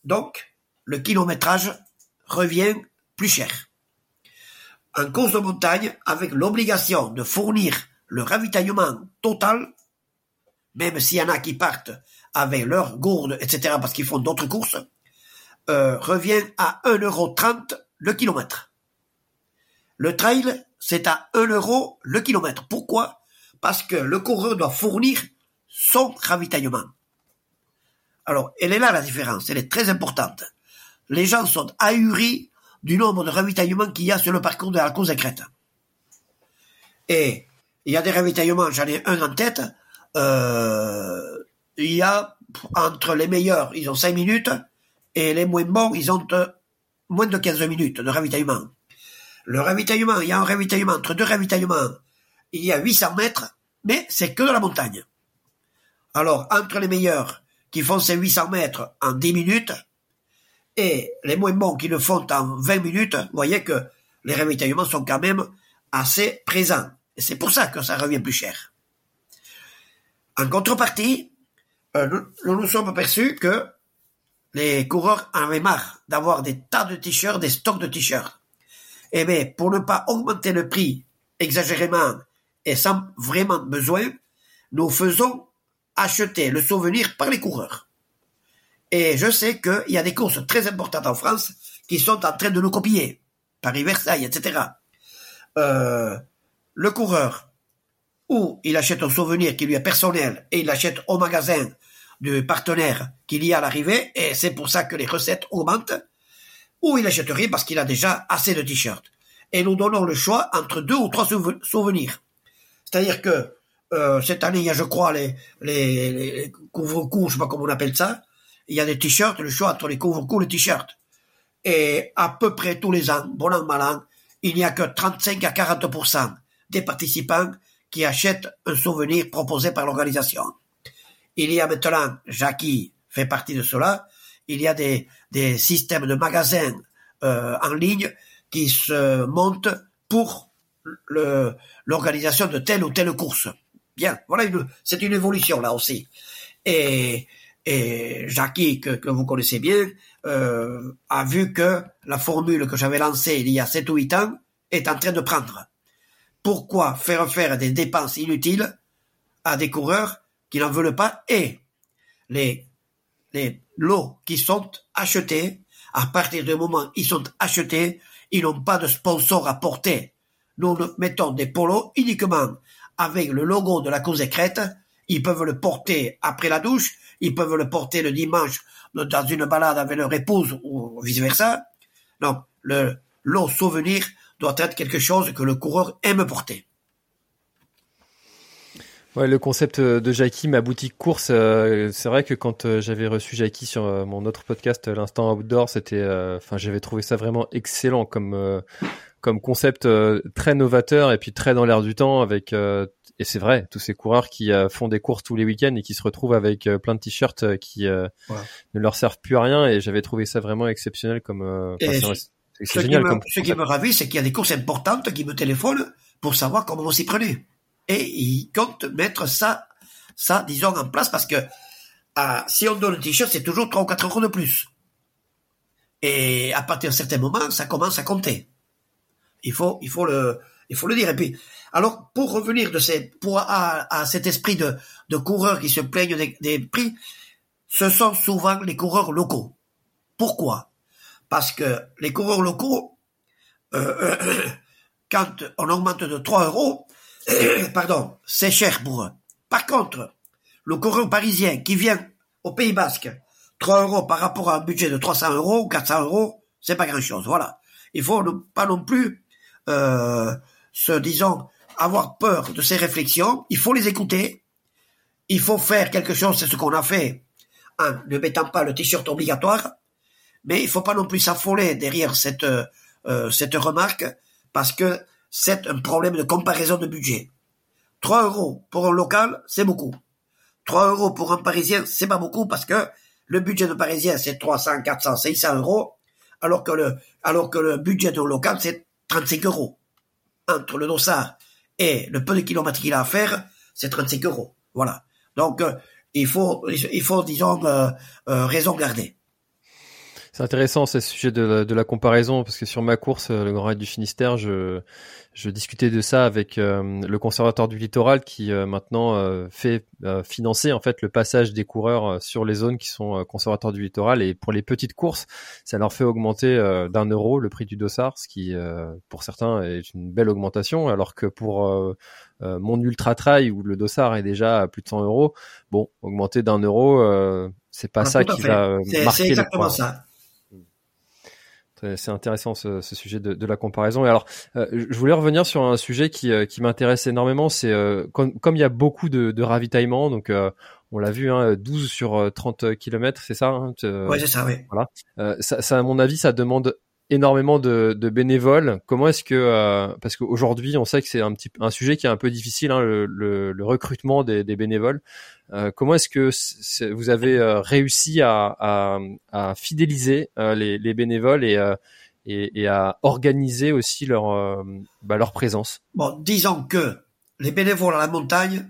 Donc, le kilométrage revient plus cher. En course de montagne, avec l'obligation de fournir le ravitaillement total, même s'il y en a qui partent avec leurs gourdes, etc., parce qu'ils font d'autres courses, euh, revient à 1,30€ le kilomètre. Le trail, c'est à 1 euro le kilomètre. Pourquoi? Parce que le coureur doit fournir son ravitaillement. Alors, elle est là la différence, elle est très importante. Les gens sont ahuris du nombre de ravitaillements qu'il y a sur le parcours de la course Crète. Et il y a des ravitaillements, j'en ai un en tête, euh, il y a entre les meilleurs, ils ont 5 minutes, et les moins bons, ils ont euh, moins de 15 minutes de ravitaillement. Le ravitaillement, il y a un ravitaillement, entre deux ravitaillements, il y a 800 mètres, mais c'est que de la montagne. Alors, entre les meilleurs qui font ces 800 mètres en 10 minutes, et les moins bons qui le font en 20 minutes, vous voyez que les ravitaillements sont quand même assez présents. Et c'est pour ça que ça revient plus cher. En contrepartie, euh, nous, nous sommes aperçus que les coureurs avaient marre d'avoir des tas de t-shirts, des stocks de t-shirts. Eh bien, pour ne pas augmenter le prix exagérément et sans vraiment besoin, nous faisons acheter le souvenir par les coureurs. Et je sais qu'il y a des courses très importantes en France qui sont en train de nous copier. Paris-Versailles, etc. Euh, le coureur ou il achète un souvenir qui lui est personnel et il l'achète au magasin du partenaire qu'il y a à l'arrivée, et c'est pour ça que les recettes augmentent, ou il achète rien parce qu'il a déjà assez de t-shirts. Et nous donnons le choix entre deux ou trois souvenirs. C'est-à-dire que euh, cette année, il y a, je crois, les, les, les couvre-coups, je sais pas comment on appelle ça. Il y a des t-shirts, le choix entre les couvre-coups et les t-shirts. Et à peu près tous les ans, bon an, mal an, il n'y a que 35 à 40% des participants qui achètent un souvenir proposé par l'organisation. Il y a maintenant, Jackie fait partie de cela, il y a des, des systèmes de magasins euh, en ligne qui se montent pour l'organisation de telle ou telle course. Bien, voilà, c'est une évolution là aussi. Et, et Jackie, que, que vous connaissez bien, euh, a vu que la formule que j'avais lancée il y a 7 ou 8 ans est en train de prendre. Pourquoi faire faire des dépenses inutiles à des coureurs qui n'en veulent pas et les, les lots qui sont achetés À partir du moment où ils sont achetés, ils n'ont pas de sponsor à porter. Nous mettons des polos uniquement avec le logo de la cause écrète. Ils peuvent le porter après la douche, ils peuvent le porter le dimanche dans une balade avec leur épouse ou vice versa. Non, le lot souvenir doit être quelque chose que le coureur aime porter. Ouais, le concept de Jackie, ma boutique course, euh, c'est vrai que quand euh, j'avais reçu Jackie sur euh, mon autre podcast, l'instant outdoor, c'était, enfin, j'avais trouvé ça vraiment excellent comme comme concept très novateur et puis très dans l'air du temps avec et c'est vrai tous ces coureurs qui font des courses tous les week-ends et qui se retrouvent avec plein de t-shirts qui ne leur servent plus à rien et j'avais trouvé ça vraiment exceptionnel comme c'est génial me, ce qui me ravit c'est qu'il y a des courses importantes qui me téléphonent pour savoir comment on s'y prenait et ils comptent mettre ça, ça, disons, en place parce que ah, si on donne le t-shirt, c'est toujours 3 ou 4 euros de plus. Et à partir d'un certain moment, ça commence à compter. Il faut, il faut le, il faut le dire. Et puis, alors, pour revenir de ces, pour, à, cet esprit de, de coureurs qui se plaignent des, prix, ce sont souvent les coureurs locaux. Pourquoi? Parce que les coureurs locaux, euh, quand on augmente de 3 euros, pardon, c'est cher pour eux. Par contre, le coureur parisien qui vient au Pays Basque, 3 euros par rapport à un budget de 300 euros ou 400 euros, c'est pas grand chose. Voilà. Il faut pas non plus, se disons, avoir peur de ces réflexions. Il faut les écouter. Il faut faire quelque chose, c'est ce qu'on a fait, en ne mettant pas le t-shirt obligatoire. Mais il faut pas non plus s'affoler derrière cette, euh, cette remarque, parce que c'est un problème de comparaison de budget. 3 euros pour un local, c'est beaucoup. 3 euros pour un Parisien, c'est pas beaucoup parce que le budget de Parisien, c'est 300, 400, 500 euros, alors que le, alors que le budget de local, c'est 35 euros. Entre le dossard et le peu de kilomètres qu'il a à faire, c'est 35 euros. Voilà. Donc, euh, il faut, il faut, disons, euh, euh, raison garder. C'est intéressant ce sujet de, de, la comparaison parce que sur ma course, le Grand Raid du Finistère, je, je discutais de ça avec euh, le conservateur du littoral qui euh, maintenant euh, fait financer en fait le passage des coureurs sur les zones qui sont conservateurs du littoral et pour les petites courses, ça leur fait augmenter d'un euro le prix du dossard, ce qui pour certains est une belle augmentation, alors que pour mon ultra trail où le dossard est déjà à plus de 100 euros, bon, augmenter d'un euro, c'est pas ah, ça qui va marquer. C'est exactement ça. C'est intéressant ce, ce sujet de, de, la comparaison. Et alors, euh, je voulais revenir sur un sujet qui, euh, qui m'intéresse énormément. C'est euh, comme, comme, il y a beaucoup de, de ravitaillement, donc on l'a vu, hein, 12 sur 30 kilomètres, c'est ça hein, Oui, c'est ça, oui. Voilà. Ça, ça, à mon avis, ça demande énormément de, bénévoles. Comment est-ce que euh, parce qu'aujourd'hui on sait que c'est un petit un sujet qui est un peu difficile, hein, le, recrutement des, bénévoles. Euh, comment est-ce que vous avez euh, réussi à, fidéliser les, les, bénévoles et, à organiser aussi leur bah, leur présence? Bon, disons que les bénévoles à la montagne,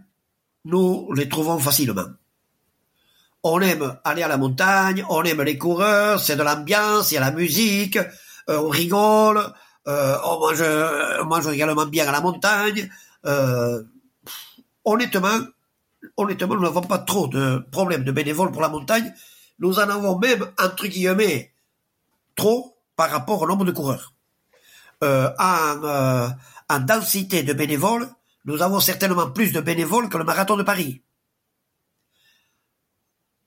nous les trouvons facilement on aime aller à la montagne, on aime les coureurs, c'est de l'ambiance, il y a la musique, on rigole, euh, on, mange, mange également bien à la montagne. Euh, honnêtement, honnêtement, nous n'avons pas trop de problèmes de bénévoles pour la montagne. Nous en avons même, entre guillemets, trop par rapport au nombre de coureurs. en, en densité de bénévoles, nous avons certainement plus de bénévoles que le marathon de Paris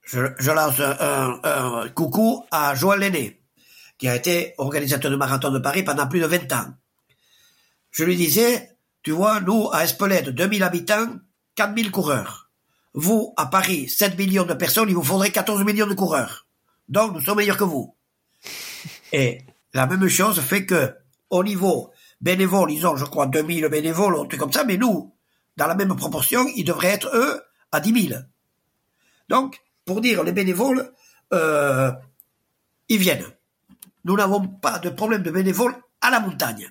je, lance un, coucou à Joël Lenné, qui a été organisateur du marathon de Paris pendant plus de 20 ans. Je lui disais, tu vois, nous, à Espelette, 2000 habitants, 4000 coureurs. Vous, à Paris, 7 millions de personnes, il vous faudrait 14 millions de coureurs. Donc, nous sommes meilleurs que vous. Et la même chose fait que, au niveau bénévole, ils ont, je crois, 2000 bénévoles, un truc comme ça, mais nous, dans la même proportion, ils devraient être, eux, à 10 000. Donc, pour dire les bénévoles, euh, ils viennent. Nous n'avons pas de problème de bénévoles à la montagne.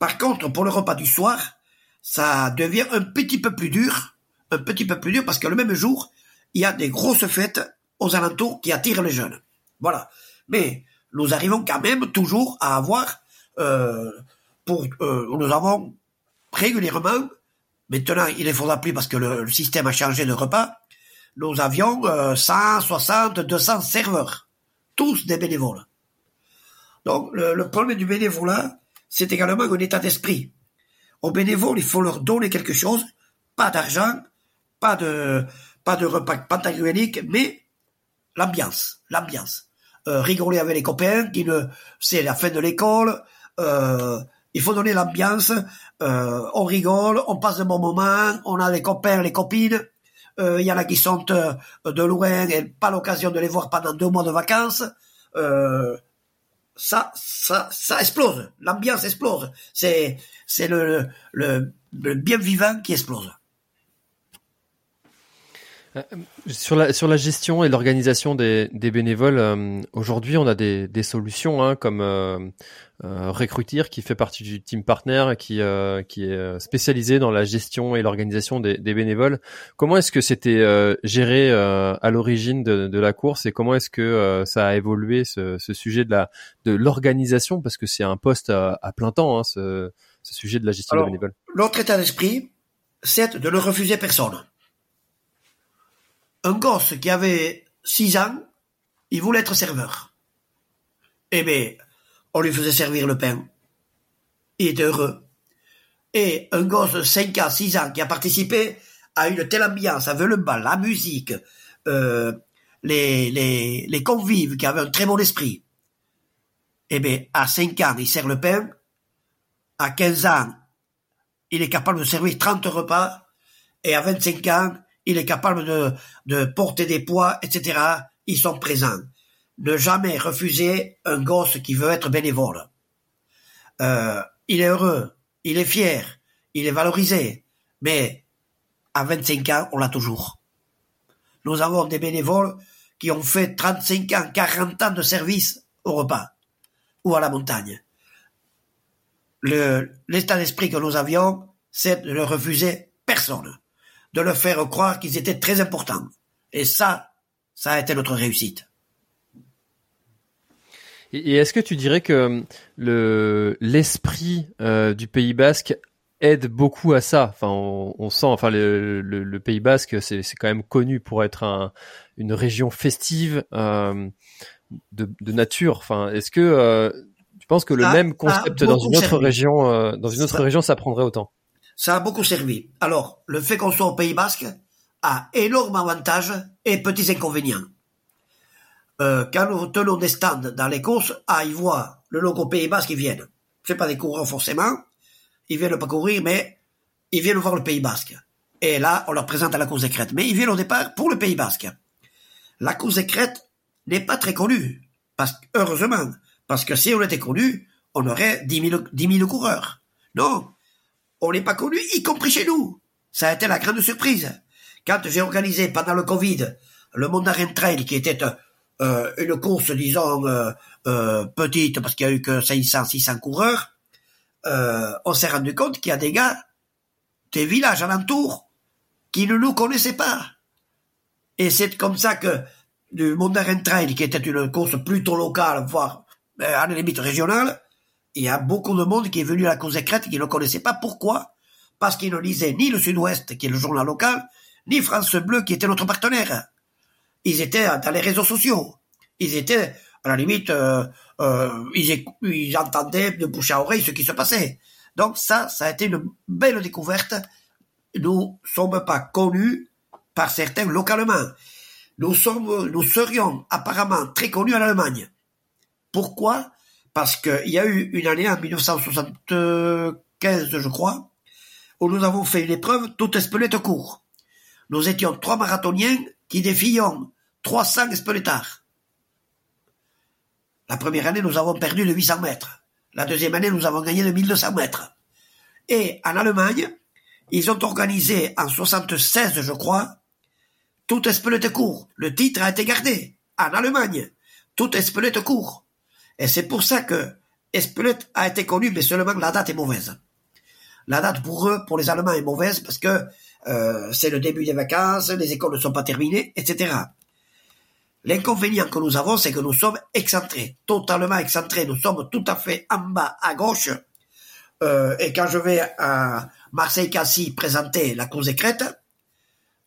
Par contre, pour le repas du soir, ça devient un petit peu plus dur, un petit peu plus dur parce que le même jour, il y a des grosses fêtes aux alentours qui attirent les jeunes. Voilà. Mais nous arrivons quand même toujours à avoir, euh, pour, euh, nous avons régulièrement, maintenant il ne faudra plus parce que le système a changé de repas, nous avions 160, euh, 200 serveurs, tous des bénévoles. Donc, le, problème du bénévolat, c'est également un état d'esprit. Aux bénévoles, il faut leur donner quelque chose, pas d'argent, pas de, pas de repas pantagruélique, mais l'ambiance, l'ambiance. Euh, rigoler avec les copains, c'est la fin de l'école, euh, il faut donner l'ambiance, euh, on rigole, on passe de bons moments, on a les copains, les copines, euh, il y en a qui sont euh, de loin et pas l'occasion de les voir pendant deux mois de vacances. Ça, ça, ça explose. L'ambiance explose. C'est, c'est le, le, le bien vivant qui explose. Euh, sur la sur la gestion et l'organisation des, des bénévoles, euh, aujourd'hui on a des, des solutions hein, comme euh, euh, Recruiter qui fait partie du team partner qui qui est spécialisé dans la gestion et l'organisation des, des bénévoles. Comment est-ce que c'était géré à l'origine de, de, la course et comment est-ce que ça a évolué ce, ce, sujet de la de l'organisation? Parce que c'est un poste à, à plein temps hein, ce, ce sujet de la gestion des bénévoles. L'autre état d'esprit, c'est de ne refuser personne un gosse qui avait 6 ans, il voulait être serveur. Eh bien, on lui faisait servir le pain. Il était heureux. Et un gosse de 5 ans, 6 ans qui a participé à une telle ambiance avec le bal, la musique, euh, les, les, les convives qui avaient un très bon esprit. Eh bien, à 5 ans, il sert le pain. À 15 ans, il est capable de servir 30 repas. Et à 25 ans, il est capable de, porter des poids, etc. Ils sont présents. Ne jamais refuser un gosse qui veut être bénévole. Euh, il est heureux, il est fier, il est valorisé, mais à 25 ans, on l'a toujours. Nous avons des bénévoles qui ont fait 35 ans, 40 ans de service au repas ou à la montagne. L'état d'esprit que nous avions, c'est de ne refuser personne de leur faire croire qu'ils étaient très importants. Et ça, ça a été notre réussite. Et est-ce que tu dirais que le l'esprit euh, du Pays Basque aide beaucoup à ça? Enfin, on, sent, enfin, le, Pays Basque, c'est quand même connu pour être un, une région festive euh, de, nature. Enfin, est-ce que euh, tu penses que le même concept dans une autre région, dans une autre région, ça prendrait autant? Ça a beaucoup servi. Alors, le fait qu'on soit au Pays Basque a énormément d'avantages et petits inconvénients. Euh, quand nous tenons des stands dans les courses, ah, ils voient le logo Pays Basque, ils viennent. C'est pas des coureurs forcément, ils viennent pas courir, mais ils viennent voir le Pays Basque. Et là, on leur présente à la course des crêtes. Mais ils viennent au départ pour le Pays Basque. La course des crêtes n'est pas très connue. Parce, heureusement. Parce que si on était connu, on aurait 10 000, 10 000 coureurs. Non on n'est pas connu, y compris chez nous. Ça a été la grande surprise. Quand j'ai organisé pendant le Covid le Mondarin Trail, qui était euh, une course, disons, euh, euh, petite, parce qu'il y a eu que 500, 600 coureurs, on s'est rendu compte qu'il y a des gars des villages alentours qui ne nous connaissaient pas. Et c'est comme ça que du Mondarin Trail, qui était une course plutôt locale, voire à la limite régionale, il y a beaucoup de monde qui est venu à la cause des crêtes qui ne connaissait pas pourquoi. Parce qu'il ne lisait ni le Sud-Ouest, qui est le journal local, ni France Bleu, qui était notre partenaire. Ils étaient dans les réseaux sociaux. Ils étaient, à la limite, euh, euh, ils, entendaient de bouche à oreille ce qui se passait. Donc ça, ça a été une belle découverte. Nous sommes pas connus par certains localement. Nous sommes, nous serions apparemment très connus en Allemagne. Pourquoi? Parce qu'il y a eu une année en 1975, je crois, où nous avons fait une épreuve toute espelette court. Nous étions trois marathoniens qui défions 300 espelettards. La première année, nous avons perdu de 800 mètres. La deuxième année, nous avons gagné de 1200 mètres. Et en Allemagne, ils ont organisé en 76, je crois, tout espelette court. Le titre a été gardé. En Allemagne, tout espelette court. Et c'est pour ça que Espelette a été connu, mais seulement la date est mauvaise. La date pour eux, pour les Allemands, est mauvaise parce que euh, c'est le début des vacances, les écoles ne sont pas terminées, etc. L'inconvénient que nous avons, c'est que nous sommes excentrés, totalement excentrés. Nous sommes tout à fait en bas à gauche. Euh, et quand je vais à Marseille-Cassis présenter la cause crêtes,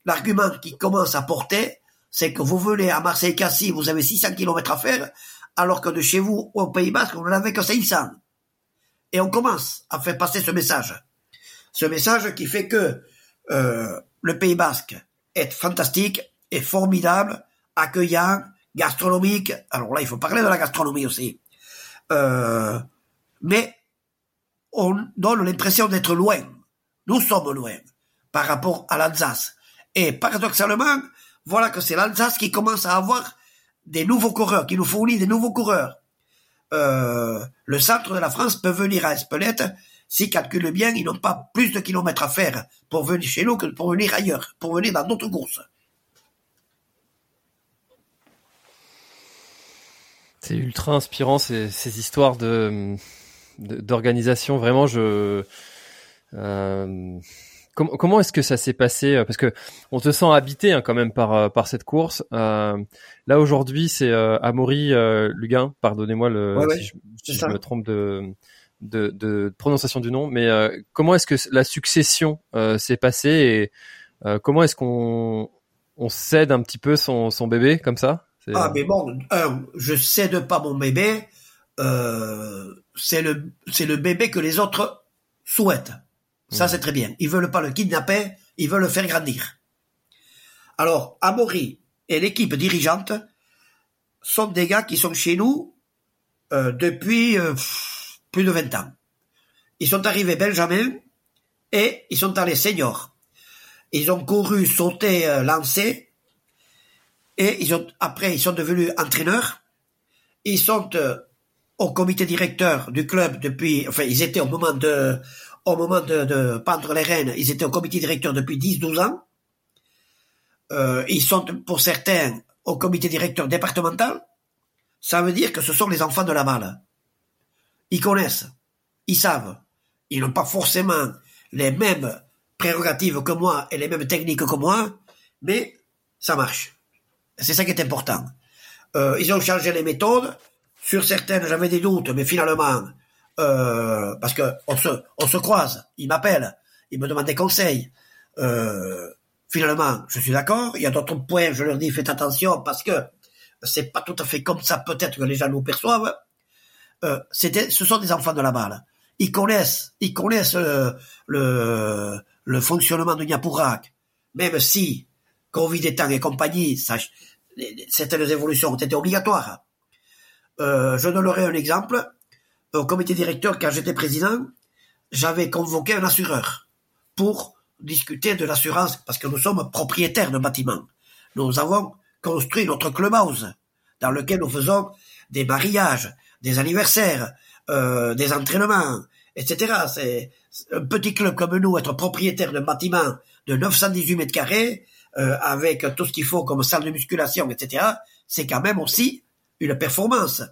l'argument qui commence à porter, c'est que vous venez à Marseille-Cassis, vous avez 600 km à faire, alors que de chez vous au Pays Basque, on n'en avait que 500. Et on commence à faire passer ce message. Ce message qui fait que euh, le Pays Basque est fantastique, est formidable, accueillant, gastronomique. Alors là, il faut parler de la gastronomie aussi. Euh, mais on donne l'impression d'être loin. Nous sommes loin par rapport à l'Alsace. Et paradoxalement, voilà que c'est l'Alsace qui commence à avoir des nouveaux coureurs, qui nous fournit des nouveaux coureurs. Euh, le centre de la France peut venir à Espelette, s'ils calculent bien, ils n'ont pas plus de kilomètres à faire pour venir chez nous que pour venir ailleurs, pour venir dans d'autres courses. C'est ultra inspirant ces, histoires d'organisation. Vraiment, je euh, comment, comment est-ce que ça s'est passé Parce que on te sent habité hein, quand même par euh, par cette course. Euh, là aujourd'hui, c'est euh, Amaury euh, Luguin. Pardonnez-moi le si, je, me trompe de, de, de prononciation du nom. Mais euh, comment est-ce que la succession s'est passée et comment est-ce qu'on on cède un petit peu son, son bébé comme ça? Ah, mais bon, je cède pas mon bébé. Euh, c'est le c'est le bébé que les autres souhaitent. Ça, c'est très bien. Ils veulent pas le kidnapper, ils veulent le faire grandir. Alors, Amaury et l'équipe dirigeante sont des gars qui sont chez nous euh, depuis euh, plus de 20 ans. Ils sont arrivés Benjamin et ils sont allés seniors. Ils ont couru, sauté, euh, lancé et ils ont, après, ils sont devenus entraîneurs. Ils sont au comité directeur du club depuis, enfin, ils étaient au moment de, au moment de, de pendre les rênes, ils étaient au comité directeur depuis 10-12 ans. Euh, ils sont, pour certains, au comité directeur départemental. Ça veut dire que ce sont les enfants de la malle. Ils connaissent, ils savent. Ils n'ont pas forcément les mêmes prérogatives que moi et les mêmes techniques que moi, mais ça marche. C'est ça qui est important. Euh, ils ont changé les méthodes. Sur certaines, j'avais des doutes, mais finalement, euh, parce que on se, croise, ils m'appellent, ils me demandent des conseils. Euh, finalement, je suis d'accord. Il y a d'autres points, je leur dis faites attention parce que c'est pas tout à fait comme ça peut-être que les gens nous perçoivent. Euh, c'était, ce sont des enfants de la balle. Ils connaissent, ils connaissent le, fonctionnement de Niapourak, même si Covid étant et compagnie, certaines évolutions ont été obligatoires. Je donnerai un exemple. Au comité directeur, quand j'étais président, j'avais convoqué un assureur pour discuter de l'assurance, parce que nous sommes propriétaires de bâtiments. Nous avons construit notre clubhouse, dans lequel nous faisons des mariages, des anniversaires, euh, des entraînements, etc. C'est un petit club comme nous, être propriétaire d'un bâtiment de 918 mètres carrés, euh, avec tout ce qu'il faut comme salle de musculation, etc., c'est quand même aussi une performance.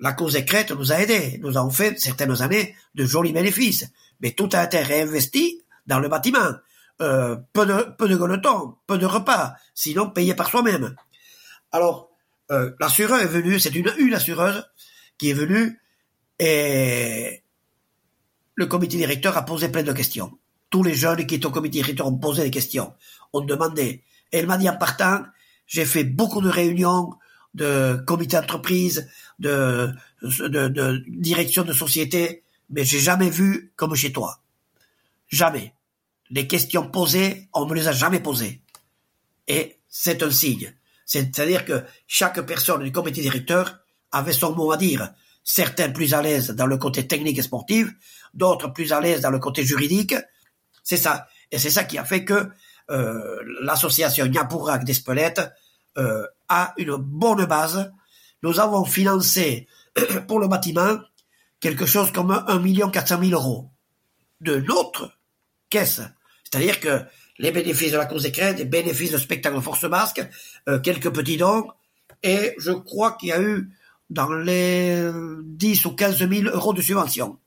La cause écrète nous a aidés, nous avons fait certaines années de jolis bénéfices, mais tout a été réinvesti dans le bâtiment. Euh, peu de peu de peu de repas, sinon payé par soi-même. Alors, euh, l'assureur est venu, c'est une, une assureuse qui est venue et le comité directeur a posé plein de questions tous les jeunes qui étaient au comité directeur ont posé des questions, ont demandé. Et elle m'a dit en partant, j'ai fait beaucoup de réunions de comité d'entreprise, de, direction de société, mais j'ai jamais vu comme chez toi. Jamais. Les questions posées, on me les a jamais posées. Et c'est un signe. C'est-à-dire que chaque personne du comité directeur avait son mot à dire. Certains plus à l'aise dans le côté technique et sportif, d'autres plus à l'aise dans le côté juridique, c'est ça. Et c'est ça qui a fait que euh, l'association Niapourak d'Espelette euh, a une bonne base. Nous avons financé pour le bâtiment quelque chose comme 1 400 000 euros de notre caisse. C'est-à-dire que les bénéfices de la cause des les bénéfices de spectacle Force Basque, euh, quelques petits dons, et je crois qu'il y a eu dans les 10 ou 15 000 euros de subvention.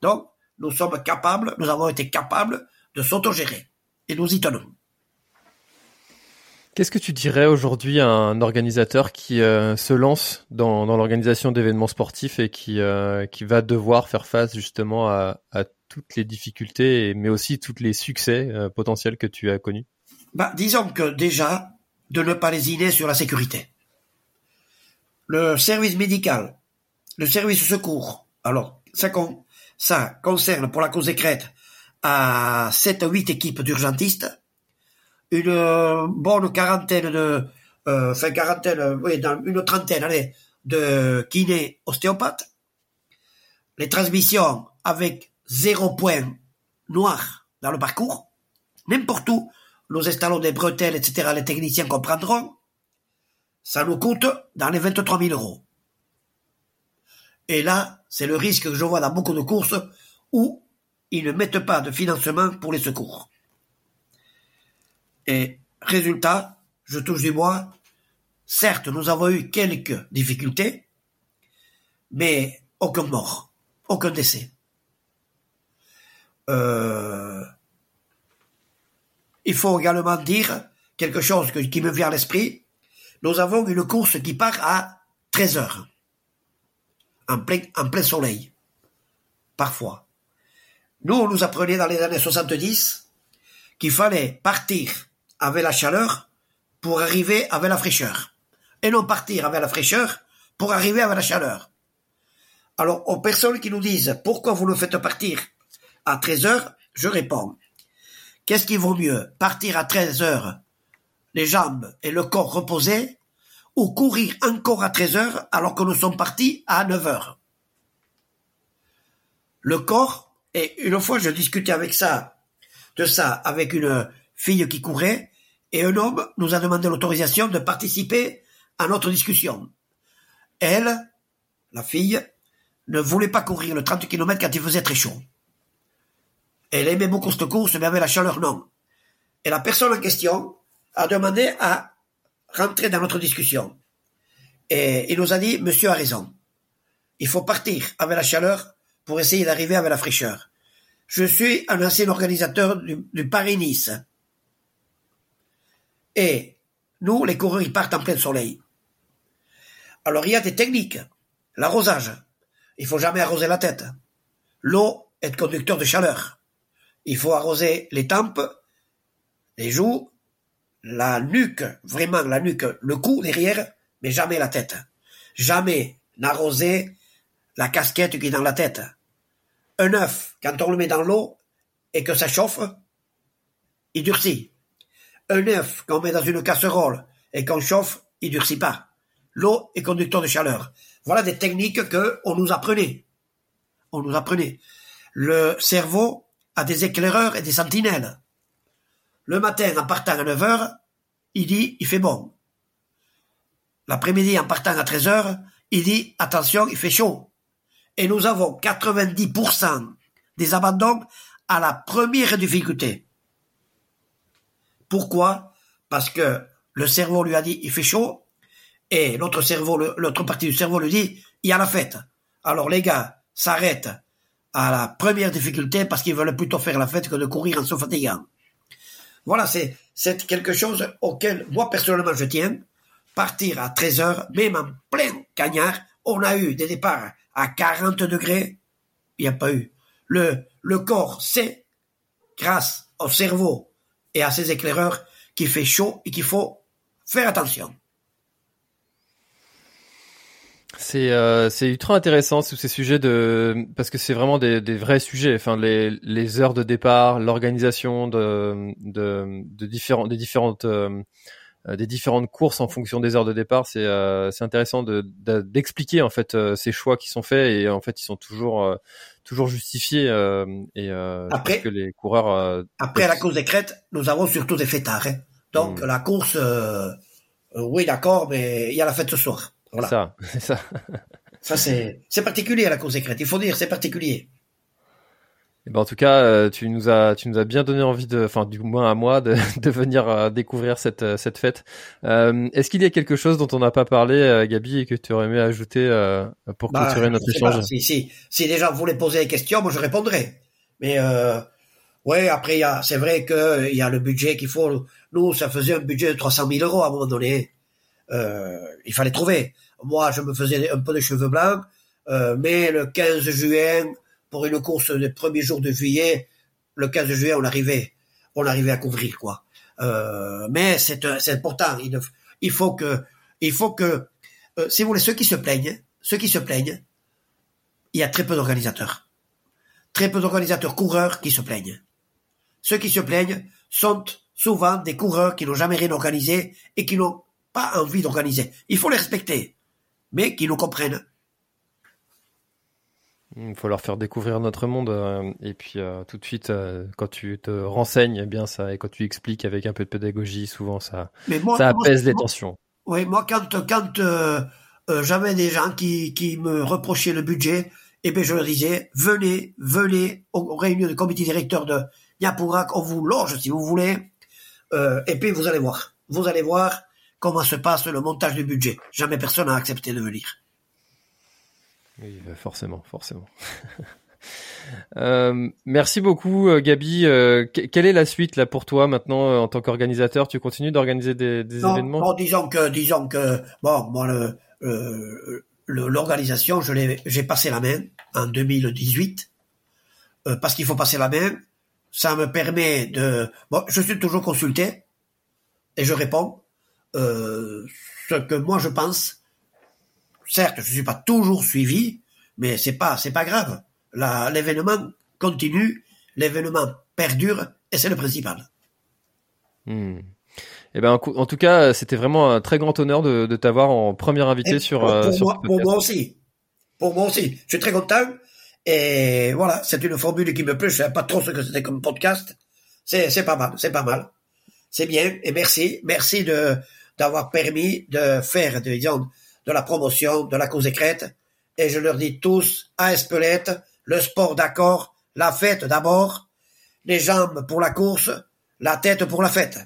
Donc, nous sommes capables, nous avons été capables de s'autogérer. Et nous y tenons. Qu'est-ce que tu dirais aujourd'hui à un organisateur qui euh, se lance dans, l'organisation d'événements sportifs et qui, euh, qui va devoir faire face justement à, toutes les difficultés, mais aussi tous les succès euh, potentiels que tu as connus? Bah, Disons que déjà, de ne pas lésiner sur la sécurité. le service médical, le service secours. Alors, ça, concerne pour la cause crêtes à 7 ou 8 équipes d'urgentistes, une bonne quarantaine de, euh, enfin quarantaine, oui, dans une trentaine, allez, de kinés ostéopathes, les transmissions avec zéro point noir dans le parcours, n'importe où, nous installons des bretelles, etc., les techniciens comprendront, ça nous coûte dans les 23 000 euros. Et là, c'est le risque que je vois dans beaucoup de courses où ils ne mettent pas de financement pour les secours. Et résultat, je touche du bois, certes, nous avons eu quelques difficultés, mais aucun mort, aucun décès. Euh, il faut également dire quelque chose qui me vient à l'esprit. Nous avons une course qui part à 13 heures, en plein, en plein soleil, parfois. Nous, on nous apprenait dans les années 70 qu'il fallait partir avec la chaleur pour arriver avec la fraîcheur. Et non partir avec la fraîcheur pour arriver avec la chaleur. Alors, aux personnes qui nous disent pourquoi vous le faites partir à 13 heures, je réponds. Qu'est-ce qui vaut mieux? Partir à 13 heures, les jambes et le corps reposés, ou courir encore à 13 heures alors que nous sommes partis à 9 heures? Le corps, et une fois je discutais avec ça, de ça, avec une fille qui courait, et un homme nous a demandé l'autorisation de participer à notre discussion. Elle, la fille, ne voulait pas courir le 30 km quand il faisait très chaud. Elle aimait beaucoup cette course, mais avec la chaleur, non. Et la personne en question a demandé à rentrer dans notre discussion. Et il nous a dit, monsieur a raison. Il faut partir avec la chaleur pour essayer d'arriver avec la fraîcheur. Je suis un ancien organisateur du, Paris-Nice. Et nous, les coureurs, ils partent en plein soleil. Alors il y a des techniques. L'arrosage. Il faut jamais arroser la tête. L'eau est conducteur de chaleur. Il faut arroser les tempes, les joues, la nuque, vraiment la nuque, le cou derrière, mais jamais la tête. Jamais n'arroser la casquette qui est dans la tête. Un œuf, quand on le met dans l'eau et que ça chauffe, il durcit. Un œuf qu'on met dans une casserole et qu'on chauffe, il durcit pas. L'eau est conducteur de chaleur. Voilà des techniques que on nous apprenait. On nous apprenait. Le cerveau à des éclaireurs et des sentinelles. Le matin, en partant à 9 heures, il dit, il fait bon. L'après-midi, en partant à 13 heures, il dit, attention, il fait chaud. Et nous avons 90% des abandons à la première difficulté. Pourquoi? Parce que le cerveau lui a dit, il fait chaud, et l'autre cerveau, l'autre partie du cerveau lui dit, il y a la fête. Alors les gars s'arrêtent à la première difficulté parce qu'ils veulent plutôt faire la fête que de courir en se fatiguant. Voilà, c'est, quelque chose auquel moi personnellement je tiens. Partir à 13 heures, même en plein cagnard, on a eu des départs à 40 degrés, il n'y a pas eu. Le, le corps sait, grâce au cerveau et à ses éclaireurs, qu'il fait chaud et qu'il faut faire attention. C'est euh, ultra intéressant tous ces sujets de parce que c'est vraiment des, vrais sujets. Enfin les les heures de départ, l'organisation de de de des différentes euh, des différentes courses en fonction des heures de départ. C'est euh, c'est intéressant de d'expliquer en fait euh, ces choix qui sont faits et en fait ils sont toujours euh, toujours justifiés et après que les coureurs après à la course des crêtes nous avons surtout des fêtards. Hein. Donc hmm. la course oui d'accord mais il y a la fête ce soir. Voilà. Ça, c'est ça. ça c'est, c'est particulier la course secrète. Il faut dire, c'est particulier. Et eh ben en tout cas, euh, tu nous as, tu nous as bien donné envie de, enfin du moins à moi, de, de venir euh, découvrir cette euh, cette fête. Euh, est-ce qu'il y a quelque chose dont on n'a pas parlé, Gabi, et que tu aurais aimé ajouter pour bah, clôturer notre échange? Si si si les gens voulaient poser des questions, moi je répondrais. Mais euh, ouais, après c'est vrai que il y a le budget qu'il faut. Nous, ça faisait un budget de 300 000 euros à un moment donné il fallait trouver. Moi, je me faisais un peu de cheveux blancs, mais le 15 juin, pour une course des premiers jours de juillet, le 15 juillet, on arrivait, on arrivait à couvrir quoi. Euh, mais c'est important. Il, il faut que il faut que euh, si vous voulez, ceux qui se plaignent, ceux qui se plaignent, il y a très peu d'organisateurs. Très peu d'organisateurs coureurs qui se plaignent. Ceux qui se plaignent sont souvent des coureurs qui n'ont jamais rien organisé et qui n'ont pas envie d'organiser. Il faut les respecter, mais qui nous comprennent. Il faut leur faire découvrir notre monde euh, et puis euh, tout de suite euh, quand tu te renseignes eh bien ça et quand tu expliques avec un peu de pédagogie souvent ça ça apaise les tensions. Oui, moi quand quand j'avais des gens qui qui me reprochaient le budget, et eh bien je leur disais venez venez aux réunions du comité directeur de Yapourak, on vous loge si vous voulez et puis vous allez voir vous allez voir comment se passe le montage du budget. Jamais personne n'a accepté de venir. Oui, bah, forcément, forcément. Euh, merci beaucoup, euh, Gabi. Euh, quelle est la suite là pour toi maintenant en tant qu'organisateur? Tu continues d'organiser des, des événements? Bon, disons que, disons que, bon, moi le, l'organisation, je l'ai, j'ai passé la main en 2018 parce qu'il faut passer la main. Ça me permet de, bon, je suis toujours consulté et je réponds ce que moi je pense certes, je suis pas toujours suivi, mais c'est pas, c'est pas grave. l'événement continue, l'événement perdure, et c'est le principal. Hmm. Eh ben, en tout cas, c'était vraiment un très grand honneur de, t'avoir en premier invité sur. Pour, euh, moi, pour moi aussi. Pour moi aussi. Je suis très content. Et voilà, c'est une formule qui me plaît. Je sais pas trop ce que c'était comme podcast. C'est, c'est pas mal. C'est pas mal. C'est bien. Et merci. Merci de, d'avoir permis de faire, disons, de la promotion de la cause écrète. Et je leur dis tous, à Espelette, le sport d'accord, la fête d'abord, les jambes pour la course, la tête pour la fête.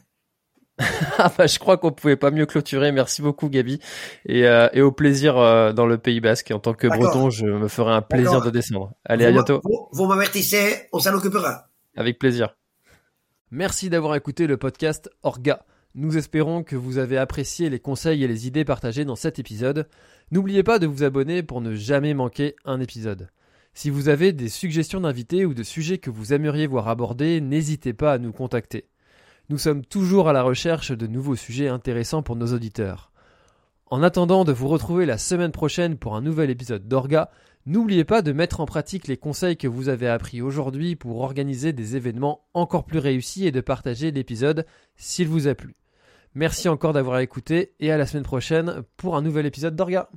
Ah bah, je crois qu'on pouvait pas mieux clôturer. Merci beaucoup Gabi et, euh, et au plaisir euh, dans le Pays Basque. En tant que Breton, je me ferai un plaisir de descendre. Allez, à bientôt. Vous, m'avertissez, on s'en occupera. Avec plaisir. Merci d'avoir écouté le podcast Orga. Nous espérons que vous avez apprécié les conseils et les idées partagées dans cet épisode. N'oubliez pas de vous abonner pour ne jamais manquer un épisode. Si vous avez des suggestions d'invités ou de sujets que vous aimeriez voir abordés, n'hésitez pas à nous contacter. Nous sommes toujours à la recherche de nouveaux sujets intéressants pour nos auditeurs. En attendant de vous retrouver la semaine prochaine pour un nouvel épisode d'Orga, N'oubliez pas de mettre en pratique les conseils que vous avez appris aujourd'hui pour organiser des événements encore plus réussis et de partager l'épisode s'il vous a plu. Merci encore d'avoir écouté et à la semaine prochaine pour un nouvel épisode d'Orga.